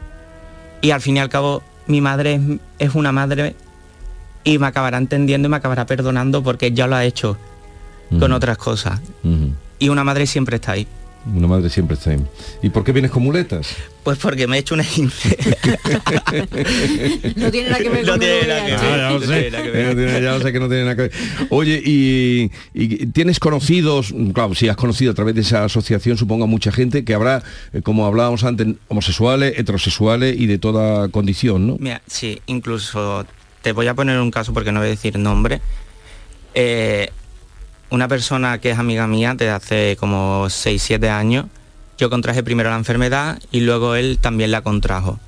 Y al fin y al cabo mi madre es, una madre y me acabará entendiendo y me acabará perdonando porque ya lo ha hecho con otras cosas. Y una madre siempre está ahí. Una madre siempre está ahí. ¿Y por qué vienes con muletas? Pues porque me he hecho una (laughs) no tiene nada que ver con no tiene nada que ver. ya lo sé. Ya lo sé que no tiene nada que ver. Oye, y, tienes conocidos, claro, si has conocido a través de esa asociación, supongo a mucha gente que habrá, eh, como hablábamos antes, homosexuales, heterosexuales y de toda condición, ¿no? Mira, sí, incluso te voy a poner un caso porque no voy a decir nombre. Eh, una persona que es amiga mía desde hace como 6, 7 años, yo contraje primero la enfermedad y luego él también la contrajo.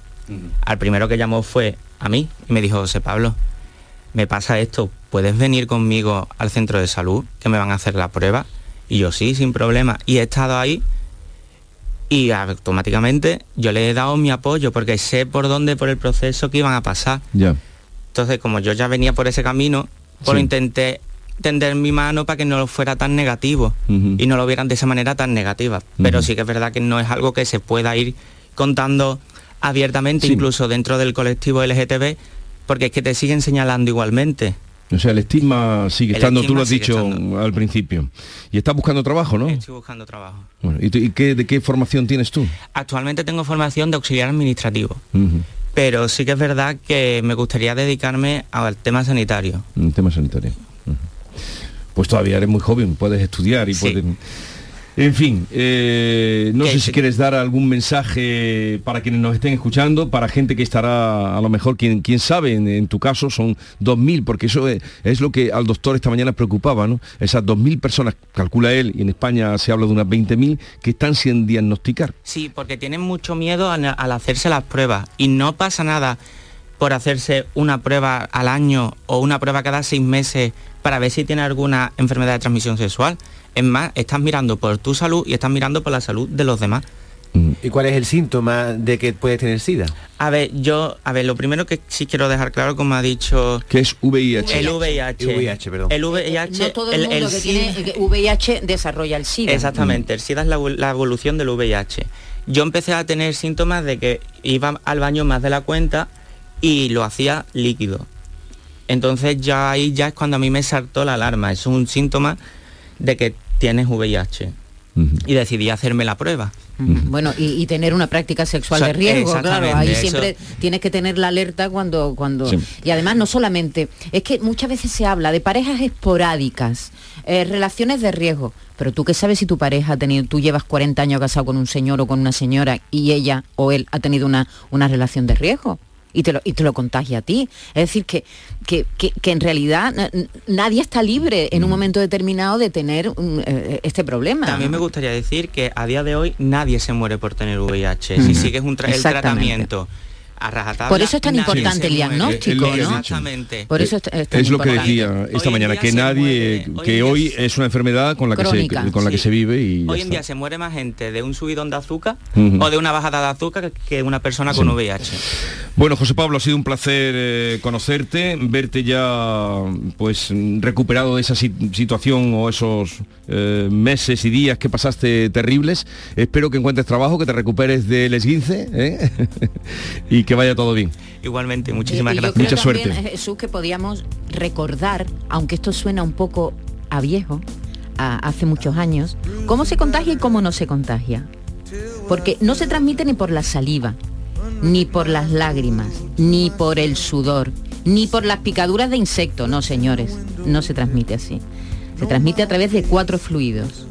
Al primero que llamó fue a mí y me dijo, José Pablo, me pasa esto, ¿puedes venir conmigo al centro de salud que me van a hacer la prueba? Y yo sí, sin problema. Y he estado ahí y automáticamente yo le he dado mi apoyo porque sé por dónde, por el proceso que iban a pasar. Entonces, como yo ya venía por ese camino, pues lo intenté tender mi mano para que no fuera tan negativo y no lo vieran de esa manera tan negativa. Pero sí que es verdad que no es algo que se pueda ir contando abiertamente, incluso dentro del colectivo LGTB, porque es que te siguen señalando igualmente. O sea, el estigma sigue estando, tú lo has dicho al principio. Y estás buscando trabajo, ¿no? Estoy buscando trabajo. ¿y, de qué formación tienes tú? Actualmente tengo formación de auxiliar administrativo. Pero sí que es verdad que me gustaría dedicarme al tema sanitario. El tema sanitario pues todavía eres muy joven, puedes estudiar y puedes... En fin, eh, no sé si quieres dar algún mensaje para quienes nos estén escuchando, para gente que estará, a lo mejor, quien, quién sabe, en, tu caso son 2.000, porque eso es, lo que al doctor esta mañana preocupaba, ¿no? Esas 2.000 personas, calcula él, y en España se habla de unas 20.000, que están sin diagnosticar. Sí, porque tienen mucho miedo al hacerse las pruebas y no pasa nada por hacerse una prueba al año o una prueba cada seis meses para ver si tiene alguna enfermedad de transmisión sexual. Es más, estás mirando por tu salud y estás mirando por la salud de los demás. ¿Y cuál es el síntoma de que puedes tener SIDA? A ver, yo, a ver, lo primero que sí quiero dejar claro, como ha dicho... que es VIH? El VIH. VIH, perdón. El VIH... No todo el, mundo que tiene VIH desarrolla el SIDA. Exactamente, el SIDA es la evolución del VIH. Yo empecé a tener síntomas de que iba al baño más de la cuenta, y lo hacía líquido. Entonces ya ahí ya es cuando a mí me saltó la alarma. Es un síntoma de que tienes VIH. Y decidí hacerme la prueba. Bueno, y, tener una práctica sexual de riesgo, claro, ahí siempre tienes que tener la alerta cuando... cuando Y además no solamente, es que muchas veces se habla de parejas esporádicas, eh, relaciones de riesgo, pero tú qué sabes si tu pareja ha tenido, tú llevas 40 años casado con un señor o con una señora y ella o él ha tenido una, una relación de riesgo y te lo, y te lo contagia a ti. Es decir, que, que, en realidad nadie está libre en un mm. momento determinado de tener eh, este problema. También me gustaría decir que a día de hoy nadie se muere por tener VIH. Si sigues un el tratamiento por eso es tan importante el diagnóstico, ¿no? Exactamente. Por eso es, lo que decía esta mañana, que nadie, que hoy es una enfermedad con la que se, con la que se vive y hoy en día se muere más gente de un subidón de azúcar o de una bajada de azúcar que una persona con VIH. Bueno, José Pablo, ha sido un placer eh, conocerte, verte ya pues recuperado de esa situación o esos eh, meses y días que pasaste terribles. Espero que encuentres trabajo, que te recuperes del esguince ¿eh? (laughs) y que que vaya todo bien. Igualmente, muchísimas gracias. Mucha suerte. Jesús, que podíamos recordar, aunque esto suena un poco a viejo, a hace muchos años, cómo se contagia y cómo no se contagia. Porque no se transmite ni por la saliva, ni por las lágrimas, ni por el sudor, ni por las picaduras de insecto. No, señores, no se transmite así. Se transmite a través de cuatro fluidos.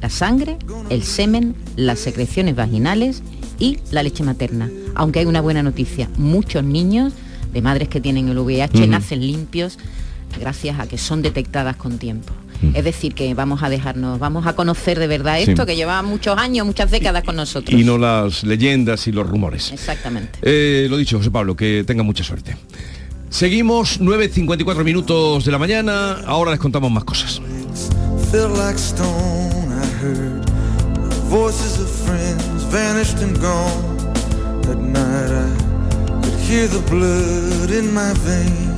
La sangre, el semen, las secreciones vaginales y la leche materna. Aunque hay una buena noticia, muchos niños de madres que tienen el VIH nacen limpios gracias a que son detectadas con tiempo. Es decir, que vamos a dejarnos, vamos a conocer de verdad esto que lleva muchos años, muchas décadas con nosotros. Y no las leyendas y los rumores. Exactamente. Eh, lo dicho, José Pablo, que tenga mucha suerte. Seguimos 9.54 minutos de la mañana, ahora les contamos más cosas. hear the blood in my veins,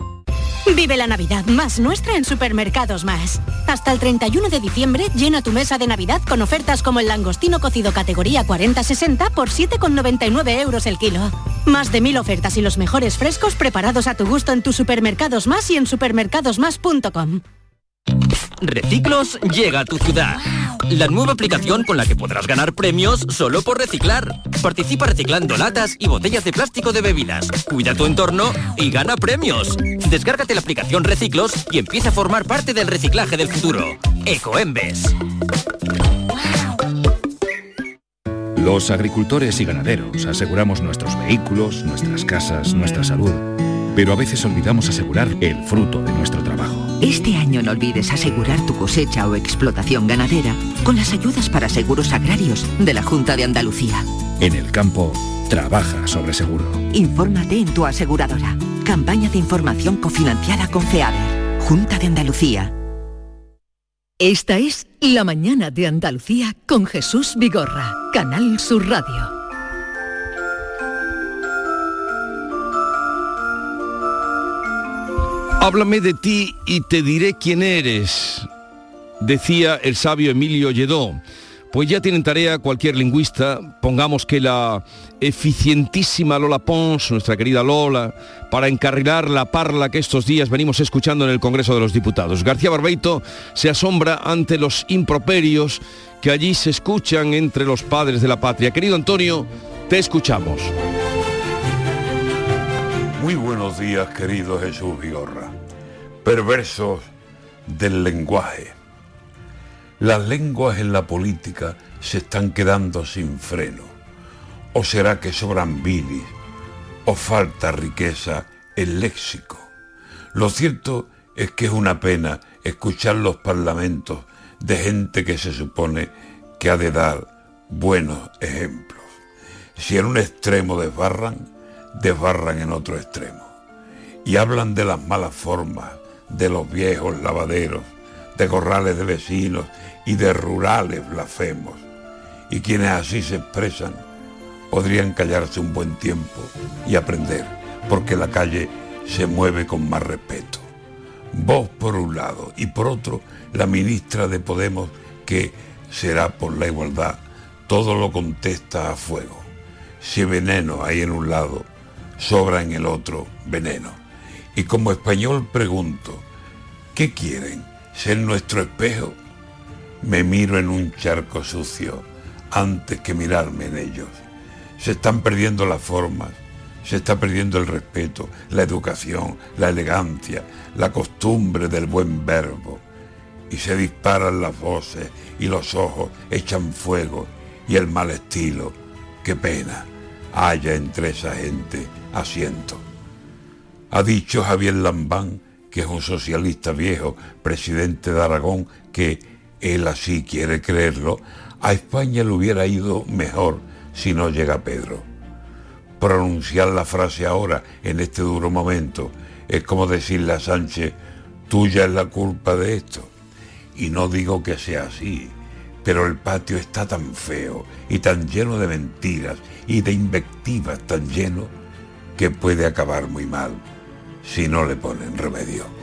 Vive la Navidad más nuestra en Supermercados Más. Hasta el 31 de diciembre llena tu mesa de Navidad con ofertas como el langostino cocido categoría 40-60 por 7,99 euros el kilo. Más de mil ofertas y los mejores frescos preparados a tu gusto en tus Supermercados Más y en supermercadosmás.com. Reciclos llega a tu ciudad. La nueva aplicación con la que podrás ganar premios solo por reciclar. Participa reciclando latas y botellas de plástico de bebidas. Cuida tu entorno y gana premios. Descárgate la aplicación Reciclos y empieza a formar parte del reciclaje del futuro. Ecoembes. Los agricultores y ganaderos aseguramos nuestros vehículos, nuestras casas, nuestra salud. Pero a veces olvidamos asegurar el fruto de nuestro trabajo. Este año no olvides asegurar tu cosecha o explotación ganadera con las ayudas para seguros agrarios de la Junta de Andalucía. En el campo, trabaja sobre seguro. Infórmate en tu aseguradora. Campaña de información cofinanciada con FEADER. Junta de Andalucía. Esta es La Mañana de Andalucía con Jesús Vigorra, Canal Sur Radio. Háblame de ti y te diré quién eres, decía el sabio Emilio Lledó. Pues ya tienen tarea cualquier lingüista, pongamos que la eficientísima Lola Pons, nuestra querida Lola, para encarrilar la parla que estos días venimos escuchando en el Congreso de los Diputados. García Barbeito se asombra ante los improperios que allí se escuchan entre los padres de la patria. Querido Antonio, te escuchamos. Muy buenos días, querido Jesús Vigorra. Perversos del lenguaje. Las lenguas en la política se están quedando sin freno. ¿O será que sobran bilis? ¿O falta riqueza el léxico? Lo cierto es que es una pena escuchar los parlamentos de gente que se supone que ha de dar buenos ejemplos. Si en un extremo desbarran, desbarran en otro extremo. Y hablan de las malas formas, de los viejos lavaderos, de corrales de vecinos y de rurales blasfemos. Y quienes así se expresan podrían callarse un buen tiempo y aprender, porque la calle se mueve con más respeto. Vos por un lado y por otro la ministra de Podemos que será por la igualdad, todo lo contesta a fuego. Si veneno hay en un lado, sobra en el otro veneno. Y como español pregunto, ¿qué quieren? ¿Ser nuestro espejo? Me miro en un charco sucio antes que mirarme en ellos. Se están perdiendo las formas, se está perdiendo el respeto, la educación, la elegancia, la costumbre del buen verbo. Y se disparan las voces y los ojos echan fuego y el mal estilo. Qué pena haya entre esa gente asiento. Ha dicho Javier Lambán, que es un socialista viejo, presidente de Aragón, que él así quiere creerlo, a España le hubiera ido mejor si no llega Pedro. Pronunciar la frase ahora, en este duro momento, es como decirle a Sánchez, tuya es la culpa de esto. Y no digo que sea así, pero el patio está tan feo y tan lleno de mentiras y de invectivas tan lleno que puede acabar muy mal si no le ponen remedio.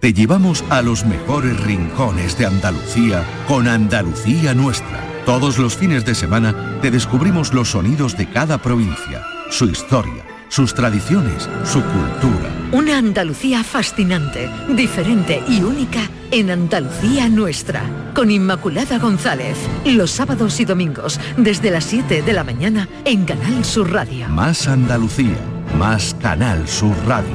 Te llevamos a los mejores rincones de Andalucía con Andalucía Nuestra Todos los fines de semana te descubrimos los sonidos de cada provincia, su historia, sus tradiciones, su cultura. Una Andalucía fascinante, diferente y única en Andalucía nuestra. Con Inmaculada González, los sábados y domingos, desde las 7 de la mañana en Canal Sur Radio. Más Andalucía, más Canal Sur Radio.